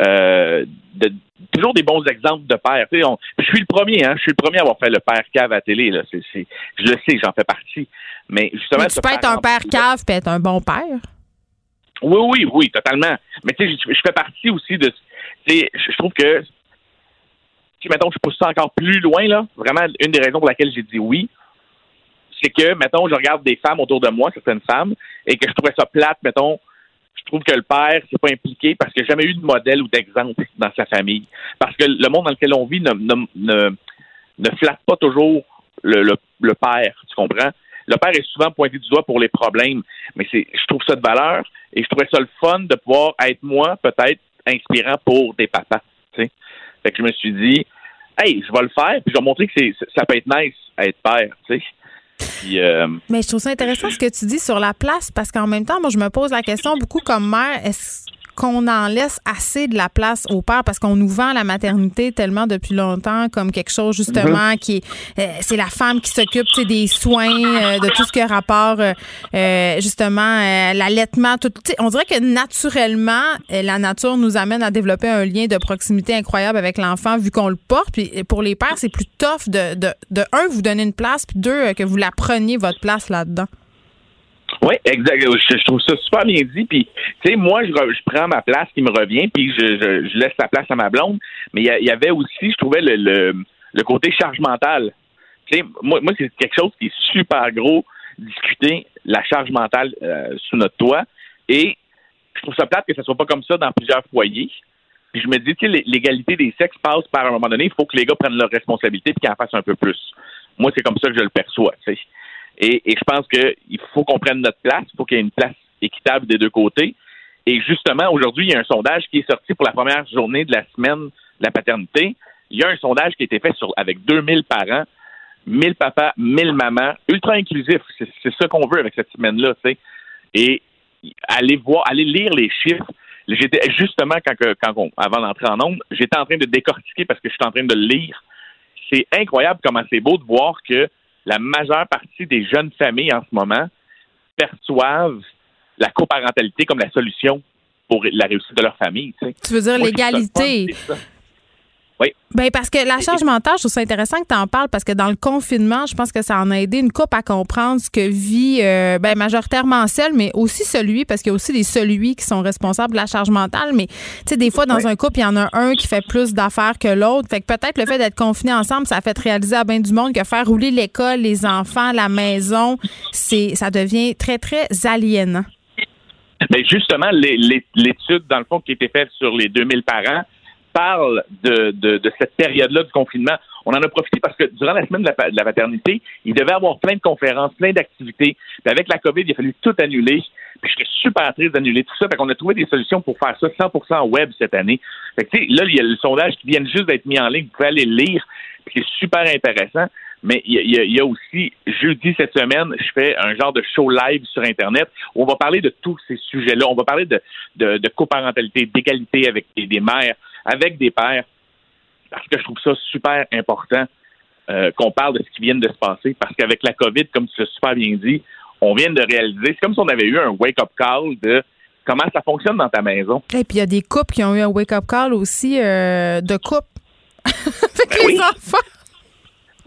euh, de, toujours des bons exemples de pères. Tu sais, on- je suis le premier, hein, je suis le premier à avoir fait le père cave à la télé. Là. Je le sais, j'en fais partie. Mais justement, Mais tu peux être un père cave puis être un bon père. oui, oui, oui, totalement. Mais tu sais, je, je fais partie aussi de. Tu sais, je je trouve que. Si, mettons, je pousse ça encore plus loin, là, vraiment, une des raisons pour laquelle j'ai dit oui, c'est que, mettons, je regarde des femmes autour de moi, certaines femmes, et que je trouvais ça plate, mettons, je trouve que le père s'est pas impliqué parce qu'il n'y a jamais eu de modèle ou d'exemple dans sa famille. Parce que le monde dans lequel on vit ne, ne, ne, flatte pas toujours le, le, père, tu comprends? Le père est souvent pointé du doigt pour les problèmes, mais c'est, je trouve ça de valeur et je trouvais ça le fun de pouvoir être moi, peut-être, inspirant pour des papas, tu sais. Fait que je me suis dit, hey, je vais le faire, puis je vais montrer que c'est, ça peut être nice à être père, tu sais. Puis, euh, Mais je trouve ça intéressant ce que tu dis sur la place parce qu'en même temps, moi, je me pose la question beaucoup comme mère, est-ce qu'on en laisse assez de la place au père parce qu'on nous vend la maternité tellement depuis longtemps comme quelque chose justement qui est euh, c'est la femme qui s'occupe des soins euh, de tout ce qui a rapport euh, euh, justement l'allaitement tout on dirait que naturellement la nature nous amène à développer un lien de proximité incroyable avec l'enfant vu qu'on le porte. Puis pour les pères c'est plus tough de, de, de un vous donner une place puis deux que vous la preniez votre place là-dedans Oui, exact. Je, trouve ça super bien dit. Puis, tu sais, moi, je, re- je prends ma place qui me revient, puis je, laisse la place à ma blonde. Mais il y, avait aussi, je trouvais, le, le, côté charge mentale. Tu sais, moi, moi c'est quelque chose qui est super gros, discuter la charge mentale euh, sous notre toit. Et je trouve ça plate que ce soit pas comme ça dans plusieurs foyers. Puis je me dis, tu sais, l'é- l'égalité des sexes passe par un moment donné, il faut que les gars prennent leurs responsabilités puis qu'ils en fassent un peu plus. Moi, c'est comme ça que je le perçois, tu sais. Et, et je pense qu'il faut qu'on prenne notre place, il faut qu'il y ait une place équitable des deux côtés. Et justement, aujourd'hui, il y a un sondage qui est sorti pour la première journée de la semaine de la paternité. Il y a un sondage qui a été fait sur, avec 2000 parents, 1000 papas, 1000 mamans, ultra inclusif. C'est ça qu'on veut avec cette semaine-là, tu sais. Et allez voir, allez lire les chiffres. J'étais justement quand, quand on- avant d'entrer en nombre, j'étais en train de décortiquer parce que je suis en train de le lire. C'est incroyable comment c'est beau de voir que la majeure partie des jeunes familles en ce moment perçoivent la coparentalité comme la solution pour la réussite de leur famille. Tu, sais. Tu veux dire l'égalité? Oui. Ben parce que la charge mentale, je trouve ça intéressant que tu en parles parce que dans le confinement, je pense que ça en a aidé une couple à comprendre ce que vit euh, ben, majoritairement seul, mais aussi celui, parce qu'il y a aussi des celui qui sont responsables de la charge mentale. Mais tu sais, des fois, dans un couple, il y en a un qui fait plus d'affaires que l'autre. Fait que peut-être le fait d'être confinés ensemble, ça a fait réaliser à bien du monde que faire rouler l'école, les enfants, la maison, c'est ça devient très, très aliénant. Mais justement, les- les- l'étude, dans le fond, qui a été faite sur les 2000 parents, parle de, de, cette période-là du confinement. On en a profité parce que durant la semaine de la, paternité, il devait avoir plein de conférences, plein d'activités. Puis avec la COVID, il a fallu tout annuler. Puis je serais super triste d'annuler tout ça. Fait qu'on a trouvé des solutions pour faire ça 100% web cette année. Fait que, là, il y a le sondage qui vient juste d'être mis en ligne. Vous pouvez aller le lire. Puis c'est super intéressant. Mais il y, a- aussi, jeudi cette semaine, je fais un genre de show live sur Internet où on va parler de tous ces sujets-là. On va parler de, de, coparentalité, d'égalité avec des mères, avec des pères, parce que je trouve ça super important euh, qu'on parle de ce qui vient de se passer, parce qu'avec la COVID, comme tu l'as super bien dit, on vient de réaliser, c'est comme si on avait eu un wake-up call de comment ça fonctionne dans ta maison. Et puis il y a des couples qui ont eu un wake-up call aussi euh, de couple avec Ben les oui. enfants.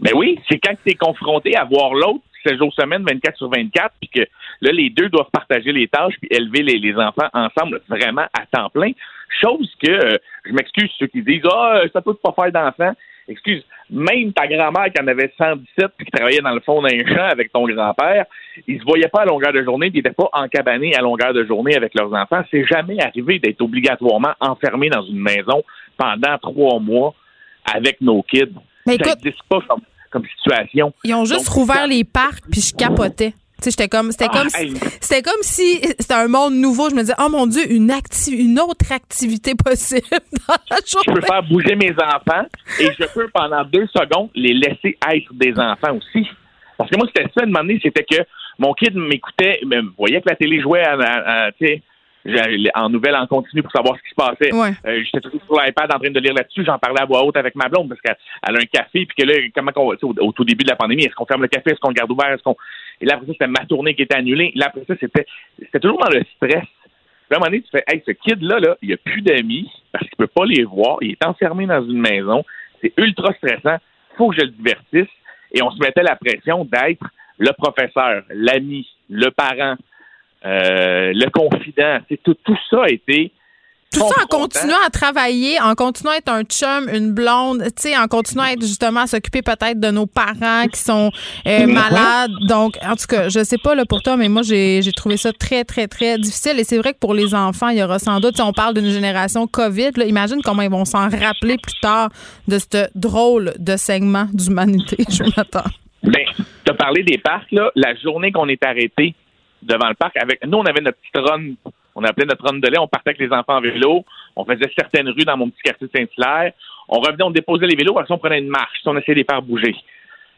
Mais oui, c'est quand tu es confronté à voir l'autre 16 jours semaine, 24 sur 24, puis que là, les deux doivent partager les tâches puis élever les, les enfants ensemble vraiment à temps plein. Chose que, euh, je m'excuse ceux qui disent Ah, ça peut pas faire d'enfants. Excuse, même ta grand-mère qui en avait 117 puis qui travaillait dans le fond d'un champ avec ton grand-père, ils se voyaient pas à longueur de journée, puis ils n'étaient pas encabanés à longueur de journée avec leurs enfants. C'est jamais arrivé d'être obligatoirement enfermé dans une maison pendant trois mois avec nos kids. Mais ça écoute- n'existe pas comme, comme situation. Ils ont juste Donc, rouvert les parcs, puis je capotais. Tu sais, j'étais comme, c'était Ah, comme, hey. si- c'était comme si c'était un monde nouveau. Je me disais, oh mon Dieu, une acti- une autre activité possible dans la je peux faire bouger mes enfants et je peux pendant deux secondes les laisser être des enfants aussi. Parce que moi, c'était ça, une année, c'était que mon kid m'écoutait, me voyait que la télé jouait à, en nouvelles en continu pour savoir ce qui se passait. Ouais. Euh, J'étais toujours sur l'iPad en train de lire là-dessus. J'en parlais à voix haute avec ma blonde parce qu'elle elle a un café. Puis que là, comment qu'on, au, au tout début de la pandémie, est-ce qu'on ferme le café, est-ce qu'on le garde ouvert, est-ce qu'on. Et là, après ça, c'était ma tournée qui était annulée. Là, après ça, c'était, c'était toujours dans le stress. À un moment donné, tu fais, hey, ce kid-là, là, il a plus d'amis parce qu'il peut pas les voir. Il est enfermé dans une maison. C'est ultra stressant. Faut que je le divertisse. Et on se mettait la pression d'être le professeur, l'ami, le parent, euh, le confident. C'est tout, tout ça a été Tout ça en continuant à travailler, en continuant à être un chum, une blonde, tu sais, en continuant à être justement à s'occuper peut-être de nos parents qui sont euh, malades. Donc, en tout cas, je sais pas là pour toi, mais moi j'ai j'ai trouvé ça très très très difficile. Et c'est vrai que pour les enfants, il y aura sans doute, si on parle d'une génération Covid, là, imagine comment ils vont s'en rappeler plus tard de ce drôle de segment d'humanité. Je m'attends. Ben, tu as parlé des parcs, là. La journée qu'on est arrêté devant le parc, avec nous, on avait notre petite run, on appelait notre run de lait, on partait avec les enfants en vélo, on faisait certaines rues dans mon petit quartier de Saint-Hilaire, on revenait, on déposait les vélos, après ça, on prenait une marche, on essayait de les faire bouger.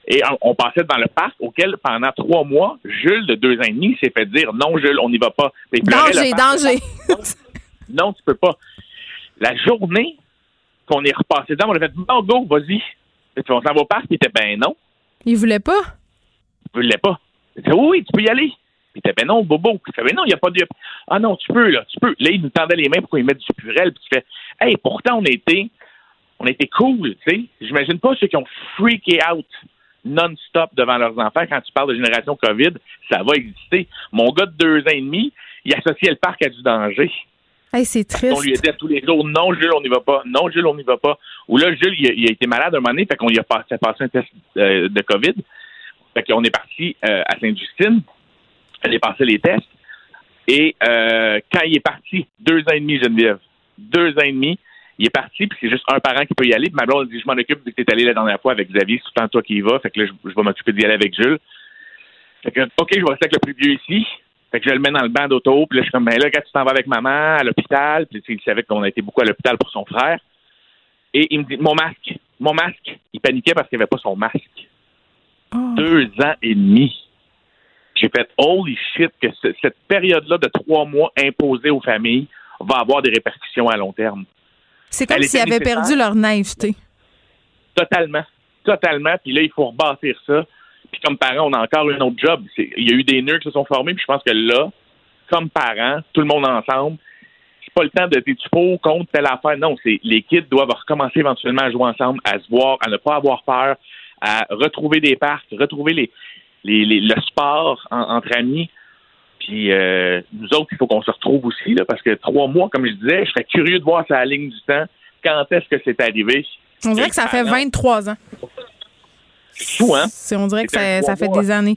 Et on, passait devant le parc, auquel, pendant trois mois, Jules, de deux ans et demi, s'est fait dire non, Jules, on n'y va pas. Il Danger, danger. Non, tu peux pas. La journée qu'on est repassé dedans, on a fait bon, go, vas-y. On s'en va au parc, puis il était ben non Ils voulaient pas? ne voulais pas. Il dit, oui, oui, tu peux y aller. Il était, ben non, Bobo. Il fait, ben non, il n'y a pas de. Ah non, tu peux, là, tu peux. Là, il nous tendait les mains pour qu'il mette du purel. Puis tu fais, hey, pourtant, on était, on était cool, tu sais. J'imagine pas ceux qui ont freaké out non-stop devant leurs enfants quand tu parles de génération COVID. Ça va exister. Mon gars de deux ans et demi, il associait le parc à du danger. Hey, c'est On lui triste. disait tous les jours, non, Jules, on n'y va pas. Non, Jules, on n'y va pas. Ou là, Jules, il a, il a été malade un moment donné, fait qu'on lui a passé, passé un test euh, de COVID. Fait qu'on est parti euh, à Sainte-Justine. Elle est passé les tests. Et euh, quand il est parti, deux ans et demi, Geneviève, deux ans et demi, il est parti, puis c'est juste un parent qui peut y aller. Puis ma blonde dit, je m'en occupe, vu que t'es allé la dernière fois avec Xavier, c'est tout le temps toi qui y vas. Fait que là, je, je vais m'occuper d'y aller avec Jules. Fait que, OK, je vais rester avec le plus vieux ici. Fait que je le mets dans le banc d'auto, puis là, je suis comme, ben là, quand tu t'en vas avec maman à l'hôpital, puis il savait qu'on a été beaucoup à l'hôpital pour son frère. Et il me dit, mon masque, mon masque. Il paniquait parce qu'il n'avait pas son masque. Oh. Deux ans et demi. J'ai fait holy shit que ce- cette période-là de trois mois imposée aux familles va avoir des répercussions à long terme. C'est comme s'ils avaient perdu leur naïveté. Totalement. Totalement. Puis là, il faut rebâtir ça. Puis comme parents, on a encore un autre job. Il y a eu des nœuds qui se sont formés. Puis je pense que là, comme parents, tout le monde ensemble, c'est pas le temps de tu pour contre telle affaire. Non, c'est les kids doivent recommencer éventuellement à jouer ensemble, à se voir, à ne pas avoir peur, à retrouver des parcs, retrouver les, les, les- le sport en- entre amis. Puis euh, nous autres, il faut qu'on se retrouve aussi, là, parce que trois mois, comme je disais, je serais curieux de voir sa ligne du temps. Quand est-ce que c'est arrivé? On dirait que ça fait 23 ans. Fou, hein? On dirait que ça, ça fait mois. des années.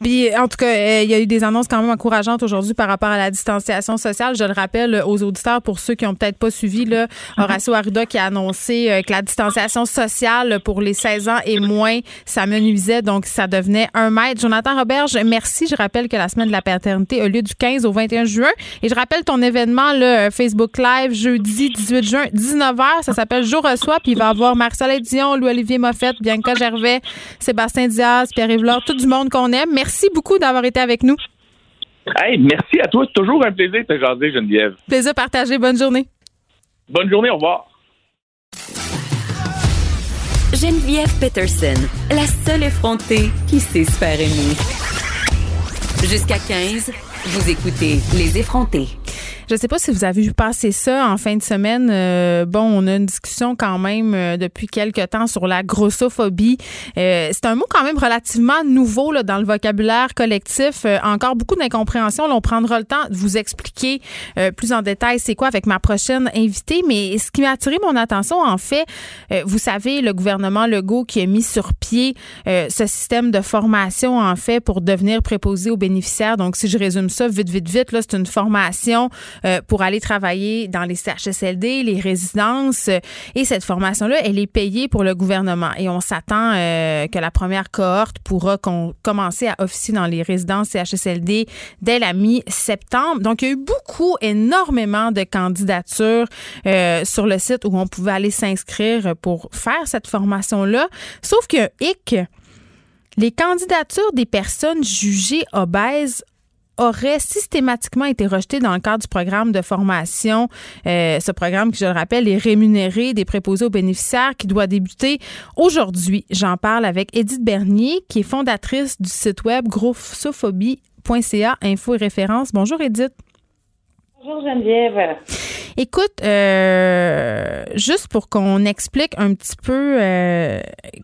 Puis, en tout cas, euh, il y a eu des annonces quand même encourageantes aujourd'hui par rapport à la distanciation sociale. Je le rappelle euh, aux auditeurs, pour ceux qui ont peut-être pas suivi, là, Horacio Arruda qui a annoncé euh, que la distanciation sociale pour les 16 ans et moins, ça menuisait, donc ça devenait un mètre. Jonathan Roberge, merci. Je rappelle que la semaine de la paternité a lieu du 15 au 21 juin. Et je rappelle ton événement, là, Facebook Live, jeudi 18 juin, 19h. Ça s'appelle Jour reçoit. Puis il va y avoir Marcel Dion, Louis-Olivier Moffett, Bianca Gervais, Sébastien Diaz, Pierre-Yves Laure, tout du monde qu'on aime. Merci beaucoup d'avoir été avec nous. Hey, merci à toi. C'est toujours un plaisir de te jaser, Geneviève. Plaisir partagé. Bonne journée. Bonne journée, au revoir. Geneviève Peterson, la seule effrontée qui sait se faire aimer. Jusqu'à 15, vous écoutez Les effrontés. Je sais pas si vous avez vu passer ça en fin de semaine. Euh, bon, on a une discussion quand même euh, depuis quelques temps sur la grossophobie. Euh, c'est un mot quand même relativement nouveau là, dans le vocabulaire collectif. Euh, encore beaucoup d'incompréhension. On prendra le temps de vous expliquer euh, plus en détail c'est quoi avec ma prochaine invitée. Mais ce qui m'a attiré mon attention, en fait, euh, vous savez, le gouvernement Legault qui a mis sur pied ce système de formation, en fait, pour devenir préposé aux bénéficiaires. Donc, si je résume ça vite, vite, vite, là, c'est une formation euh, pour aller travailler dans les CHSLD, les résidences. et cette formation-là, elle est payée pour le gouvernement. Et on s'attend euh, que la première cohorte pourra commencer à officier dans les résidences CHSLD dès la mi-septembre. Donc, il y a eu beaucoup, énormément de candidatures euh, sur le site où on pouvait aller s'inscrire pour faire cette formation-là. Sauf que, hic, les candidatures des personnes jugées obèses auraient systématiquement été rejetées dans le cadre du programme de formation. Euh, ce programme qui, je le rappelle, est rémunéré des préposés aux bénéficiaires qui doit débuter aujourd'hui. J'en parle avec Edith Bernier, qui est fondatrice du site web grossophobie.ca, info et référence. Bonjour Edith. Bonjour Geneviève. Écoute, euh, juste pour qu'on explique un petit peu euh,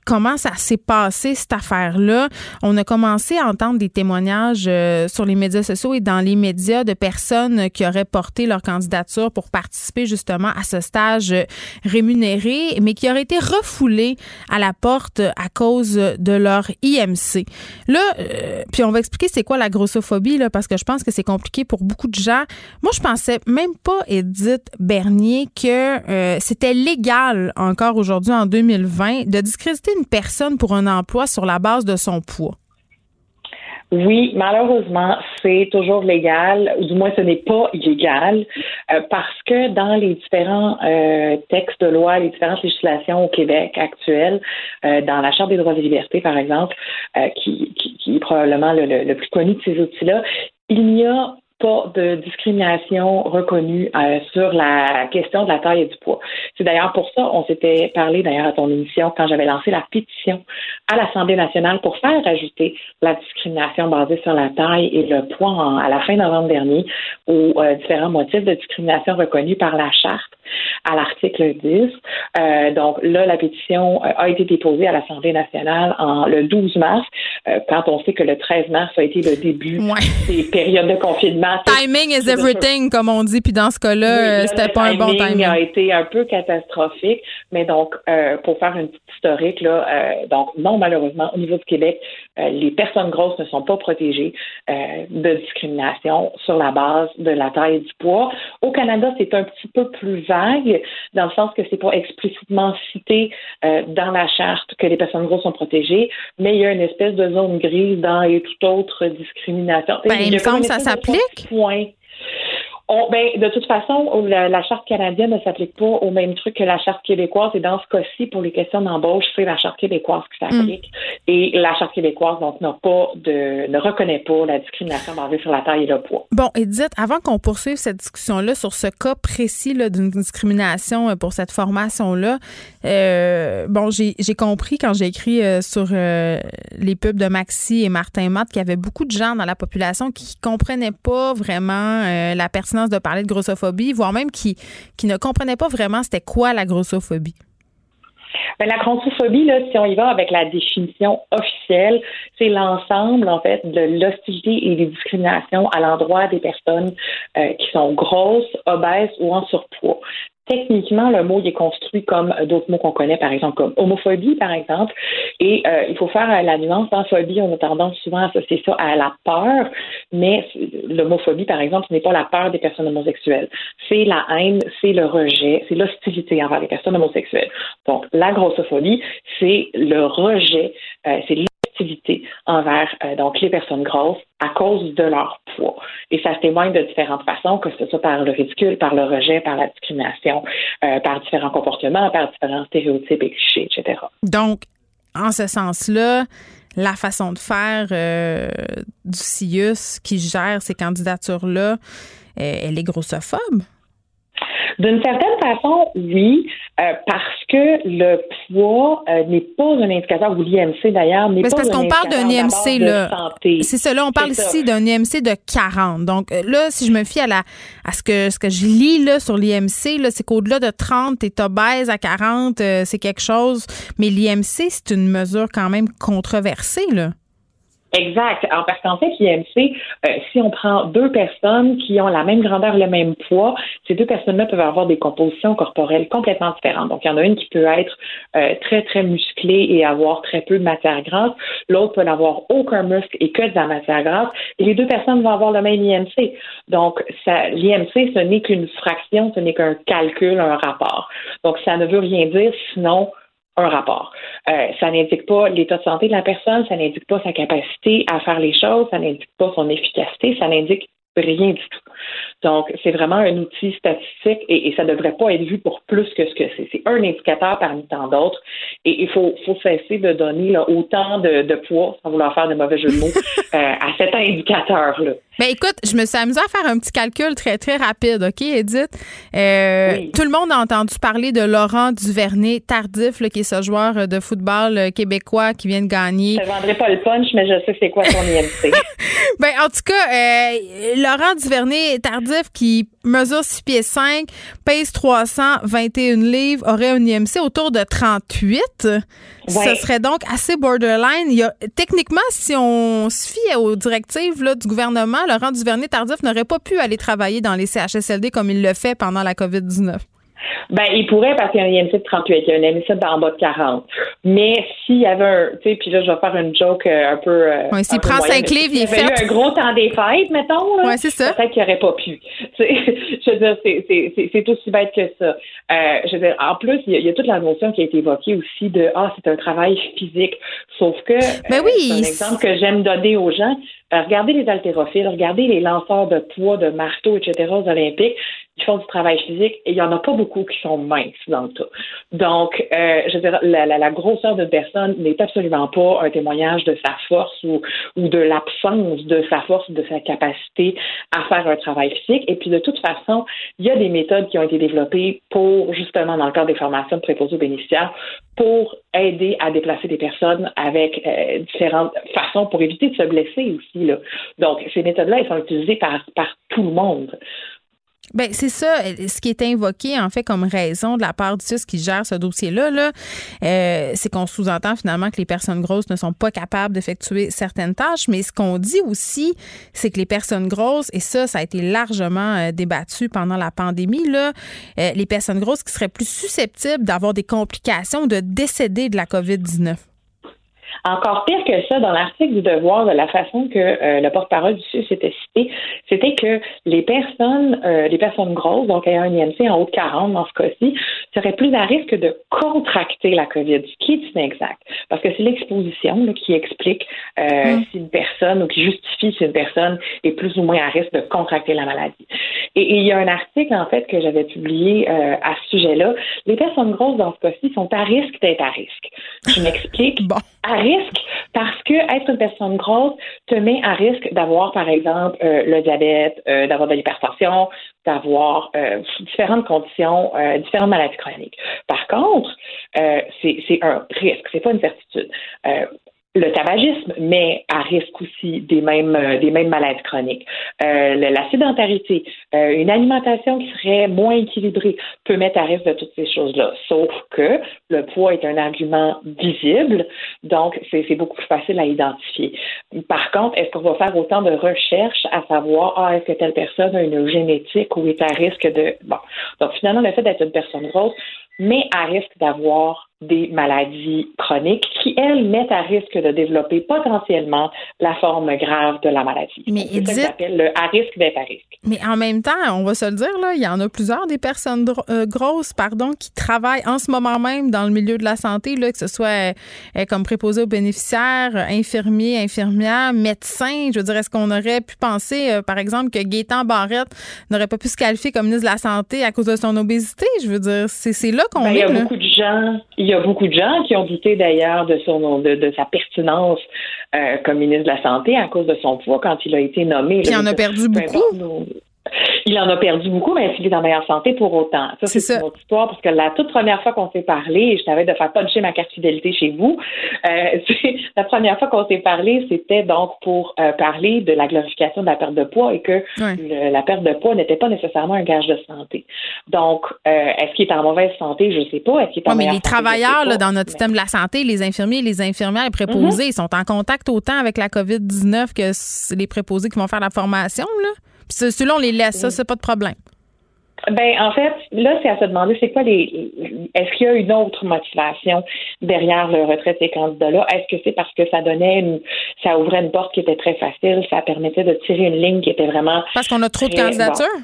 comment ça s'est passé cette affaire-là, on a commencé à entendre des témoignages euh, sur les médias sociaux et dans les médias de personnes qui auraient porté leur candidature pour participer justement à ce stage euh, rémunéré, mais qui auraient été refoulés à la porte à cause de leur IMC. Là, euh, puis on va expliquer c'est quoi la grossophobie là, parce que je pense que c'est compliqué pour beaucoup de gens. Moi, je pensais même pas, Edith Bernier, que euh, c'était légal encore aujourd'hui en 2020 de discréditer une personne pour un emploi sur la base de son poids. Oui, malheureusement, c'est toujours légal, ou du moins ce n'est pas illégal, euh, parce que dans les différents euh, textes de loi, les différentes législations au Québec actuelles, dans la Charte des droits et libertés, par exemple, qui, est probablement le, le, le plus connu de ces outils-là, il n'y a pas de discrimination reconnue euh, sur la question de la taille et du poids. C'est d'ailleurs pour ça, on s'était parlé d'ailleurs à ton émission quand j'avais lancé la pétition à l'Assemblée nationale pour faire ajouter la discrimination basée sur la taille et le poids en- à la fin novembre dernier aux euh, différents motifs de discrimination reconnus par la charte à l'article 10. Euh, donc là, la pétition a été déposée à l'Assemblée nationale en, le 12 mars, quand on sait que le 13 mars a été le début des périodes de confinement. Timing is everything, comme on dit, puis dans ce cas-là, Oui, c'était pas un bon timing. a été un peu catastrophique, mais donc euh, pour faire une petite historique là, euh, donc non malheureusement au niveau du Québec, euh, les personnes grosses ne sont pas protégées de discrimination sur la base de la taille et du poids. Au Canada, c'est un petit peu plus vague dans le sens que c'est pas explicitement cité dans la charte que les personnes grosses sont protégées, mais il y a une espèce de zone grise dans et toute autre discrimination. Ben, il me semble que ça s'applique. Point. On, ben, de toute façon, la, la charte canadienne ne s'applique pas au même truc que la charte québécoise. Et dans ce cas-ci, pour les questions d'embauche, c'est la charte québécoise qui s'applique. Et la charte québécoise, donc, n'a pas de, ne reconnaît pas la discrimination basée sur la taille et le poids. Bon, Edith, avant qu'on poursuive cette discussion-là sur ce cas précis d'une discrimination euh, pour cette formation-là, euh, bon, j'ai compris quand j'ai écrit euh, sur euh, les pubs de Maxi et Martin Matt qu'il y avait beaucoup de gens dans la population qui comprenaient pas vraiment la de parler de grossophobie, voire même qui, qui ne comprenaient pas vraiment c'était quoi la grossophobie. Ben, la grossophobie, là, si on y va avec la définition officielle, c'est l'ensemble, en fait, de l'hostilité et des discriminations à l'endroit des personnes euh, qui sont grosses, obèses ou en surpoids. Techniquement, le mot il est construit comme d'autres mots qu'on connaît, par exemple comme homophobie, par exemple. Et euh, il faut faire euh, la nuance. Dans phobie, on a tendance souvent à associer ça à la peur, mais l'homophobie, par exemple, ce n'est pas la peur des personnes homosexuelles. C'est la haine, c'est le rejet, c'est l'hostilité envers les personnes homosexuelles. Donc, la grossophobie, c'est le rejet, euh, c'est envers euh, donc les personnes grosses à cause de leur poids. Et ça se témoigne de différentes façons, que ce soit par le ridicule, par le rejet, par la discrimination, euh, par différents comportements, par différents stéréotypes et clichés, etc. Donc, en ce sens-là, la façon de faire euh, du CIUS qui gère ces candidatures-là, elle est grossophobe? D'une certaine façon, oui, euh, parce que le poids euh, n'est pas un indicateur, ou l'IMC d'ailleurs, n'est pas parce un qu'on parle d'un indicateur IMC, là. C'est ça, là, on parle ça. ici d'un IMC de 40. Donc, euh, là, si je me fie à, la, à ce, que, ce que je lis là, sur l'IMC, là, c'est qu'au-delà de 30, t'es obèse à 40, euh, c'est quelque chose. Mais l'IMC, c'est une mesure quand même controversée, là. Exact. Alors, parce qu'en fait, l'IMC, euh, si on prend deux personnes qui ont la même grandeur, le même poids, ces deux personnes-là peuvent avoir des compositions corporelles complètement différentes. Donc, il y en a une qui peut être euh, très, très musclée et avoir très peu de matière grasse. L'autre peut n'avoir aucun muscle et que de la matière grasse. Et les deux personnes vont avoir le même IMC. Donc, l'IMC, ce n'est qu'une fraction, ce n'est qu'un calcul, un rapport. Donc, ça ne veut rien dire sinon un rapport. Euh, ça n'indique pas l'état de santé de la personne, ça n'indique pas sa capacité à faire les choses, ça n'indique pas son efficacité, ça n'indique rien du tout. Donc, c'est vraiment un outil statistique et, et ça ne devrait pas être vu pour plus que ce que c'est. C'est un indicateur parmi tant d'autres et il faut, faut cesser de donner là, autant de, de poids, sans vouloir faire de mauvais jeu de mots, euh, à cet indicateur-là. Ben écoute, je me suis amusée à faire un petit calcul très, très rapide, OK, Edith? Euh, Tout le monde a entendu parler de Laurent Duvernay Tardif, là, qui est ce joueur de football euh, québécois qui vient de gagner. Je ne vendrai pas le punch, mais je sais c'est quoi son IMC. Ben, en tout cas, euh, Laurent Duvernay Tardif, qui mesure 6 pieds 5, pèse 321 livres, aurait un IMC autour de 38. Ce serait donc assez borderline. Il y a, techniquement, si on se fie aux directives là, du gouvernement, Laurent Duvernay Tardif n'aurait pas pu aller travailler dans les CHSLD comme il le fait pendant la COVID-19. Ben, il pourrait parce qu'il y a un IMC de 38, il y a un IMC en bas de 40. Mais s'il y avait un, tu sais, puis là, je vais faire une joke euh, un peu. euh, Ouais, s'il prend moyenne, cinq mais livres, s'il il est y avait eu un gros temps des fêtes, mettons. Ouais, c'est ça. Peut-être qu'il n'aurait pas pu. Je veux dire, c'est- aussi bête que ça. Euh, je veux dire, en plus, il y, a, il y a toute la notion qui a été évoquée aussi de, ah, c'est un travail physique. Sauf que, Ben euh, oui, c'est un exemple que j'aime donner aux gens. Euh, regardez les haltérophiles, regardez les lanceurs de poids, de marteau, etc. aux Olympiques. Ils font du travail physique et il n'y en a pas beaucoup qui sont minces dans le tas. Donc, euh, je veux dire, la, la, la grosseur d'une personne n'est absolument pas un témoignage de sa force ou, ou de l'absence de sa force, de sa capacité à faire un travail physique. Et puis, de toute façon, il y a des méthodes qui ont été développées pour, justement, dans le cadre des formations de préposés aux bénéficiaires, pour aider à déplacer des personnes avec euh, différentes façons pour éviter de se blesser aussi. Là. Donc, ces méthodes-là, elles sont utilisées par, par tout le monde. Ben c'est ça, ce qui est invoqué en fait comme raison de la part du CIS qui gère ce dossier-là, là, euh, c'est qu'on sous-entend finalement que les personnes grosses ne sont pas capables d'effectuer certaines tâches, mais ce qu'on dit aussi, c'est que les personnes grosses, et ça, ça a été largement euh, débattu pendant la pandémie, là, euh, les personnes grosses qui seraient plus susceptibles d'avoir des complications, de décéder de la COVID-19. Encore pire que ça, dans l'article du Devoir, de la façon que euh, le porte-parole du CIUS était cité, c'était que les personnes, euh, les personnes grosses, donc ayant un IMC en haut de 40 dans ce cas-ci, seraient plus à risque de contracter la COVID, ce qui est inexact. Parce que c'est l'exposition là, qui explique euh, si une personne ou qui justifie si une personne est plus ou moins à risque de contracter la maladie. Et, et il y a un article, en fait, que j'avais publié euh, à ce sujet-là. Les personnes grosses, dans ce cas-ci, sont à risque d'être à risque. Je m'explique. Bon. À risque parce que être une personne grosse te met à risque d'avoir, par exemple, euh, le diabète, euh, d'avoir de l'hypertension, d'avoir euh, différentes conditions, différentes maladies chroniques. Par contre, c'est c'est un risque, c'est pas une certitude. Le tabagisme met à risque aussi des mêmes euh, des mêmes maladies chroniques. Euh, la sédentarité, euh, une alimentation qui serait moins équilibrée peut mettre à risque de toutes ces choses-là. Sauf que le poids est un argument visible, donc c'est c'est beaucoup plus facile à identifier. Par contre, est-ce qu'on va faire autant de recherches à savoir ah est-ce que telle personne a une génétique ou est à risque de bon donc finalement le fait d'être une personne grosse met à risque d'avoir des maladies chroniques qui, elles, mettent à risque de développer potentiellement la forme grave de la maladie. Mais C'est qu'on appelle le à risque d'être à risque. Mais en même temps, on va se le dire, là, il y en a plusieurs des personnes euh, grosses pardon, qui travaillent en ce moment même dans le milieu de la santé, là, que ce soit euh, comme préposé aux bénéficiaires, euh, infirmiers, infirmières, médecins. Je veux dire, est-ce qu'on aurait pu penser, euh, par exemple, que Gaétan Barrette n'aurait pas pu se qualifier comme ministre de la Santé à cause de son obésité? Je veux dire, c'est là qu'on Ben, il y est. a là. beaucoup de gens, il y a beaucoup de gens qui ont douté d'ailleurs de son de, de sa pertinence euh, comme ministre de la Santé à cause de son poids quand il a été nommé. Puis il en a perdu beaucoup. nos- Il en a perdu beaucoup, mais il est en meilleure santé pour autant. Ça, C'est une autre histoire, parce que la toute première fois qu'on s'est parlé, je t'avais de faire puncher ma carte fidélité chez vous. Euh, c'est- la première fois qu'on s'est parlé, c'était donc pour euh, parler de la glorification de la perte de poids et que le- la perte de poids n'était pas nécessairement un gage de santé. Donc, euh, est-ce qu'il est en mauvaise santé? Je ne sais pas. Est-ce qu'il est en Ouais, mais les santé? Travailleurs là, dans notre système de la santé, les infirmiers, les infirmières, les préposés, ils sont en contact autant avec la COVID-19 que les préposés qui vont faire la formation. Là. Puis ce- ceux-là, on les laisse, ça, c'est pas de problème. Ben, en fait, là, c'est à se demander, c'est quoi les. Est-ce qu'il y a une autre motivation derrière le retrait de ces candidats-là? Est-ce que c'est parce que ça donnait une. Ça ouvrait une porte qui était très facile, ça permettait de tirer une ligne qui était vraiment. Parce qu'on a trop de candidatures? bon.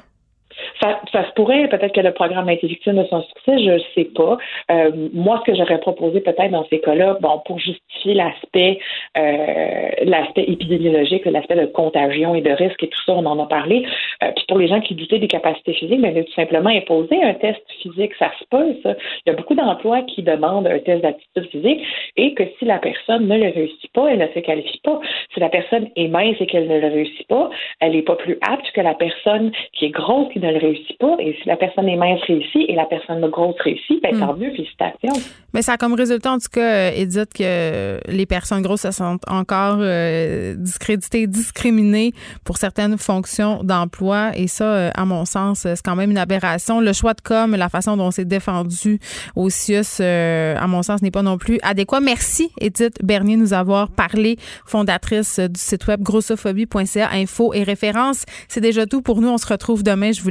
Ça, ça se pourrait, peut-être que le programme a été victime de son succès, je ne sais pas. Euh, moi, ce que j'aurais proposé peut-être dans ces cas-là, bon, pour justifier l'aspect euh, l'aspect épidémiologique, l'aspect de contagion et de risque et tout ça, on en a parlé. Euh, puis pour les gens qui doutaient des capacités physiques, ben, tout simplement imposer un test physique, ça se peut, ça. Il y a beaucoup d'emplois qui demandent un test d'aptitude physique et que si la personne ne le réussit pas, elle ne se qualifie pas. Si la personne est mince et qu'elle ne le réussit pas, elle n'est pas plus apte que la personne qui est grosse qui ne le réussit pas. Et si la personne est mince réussit et la personne grosse réussit, ben, Hmm. tant mieux, félicitations. Mais ça a comme résultat, en tout cas, euh, Edith, que les personnes grosses se sentent encore euh, discréditées, discriminées pour certaines fonctions d'emploi. Et ça, euh, à mon sens, c'est quand même une aberration. Le choix de com, la façon dont c'est défendu au CIUS, euh, à mon sens, n'est pas non plus adéquat. Merci, Edith Bernier, de nous avoir parlé, fondatrice du site web grossophobie.ca, info et références. C'est déjà tout pour nous. On se retrouve demain. Je vous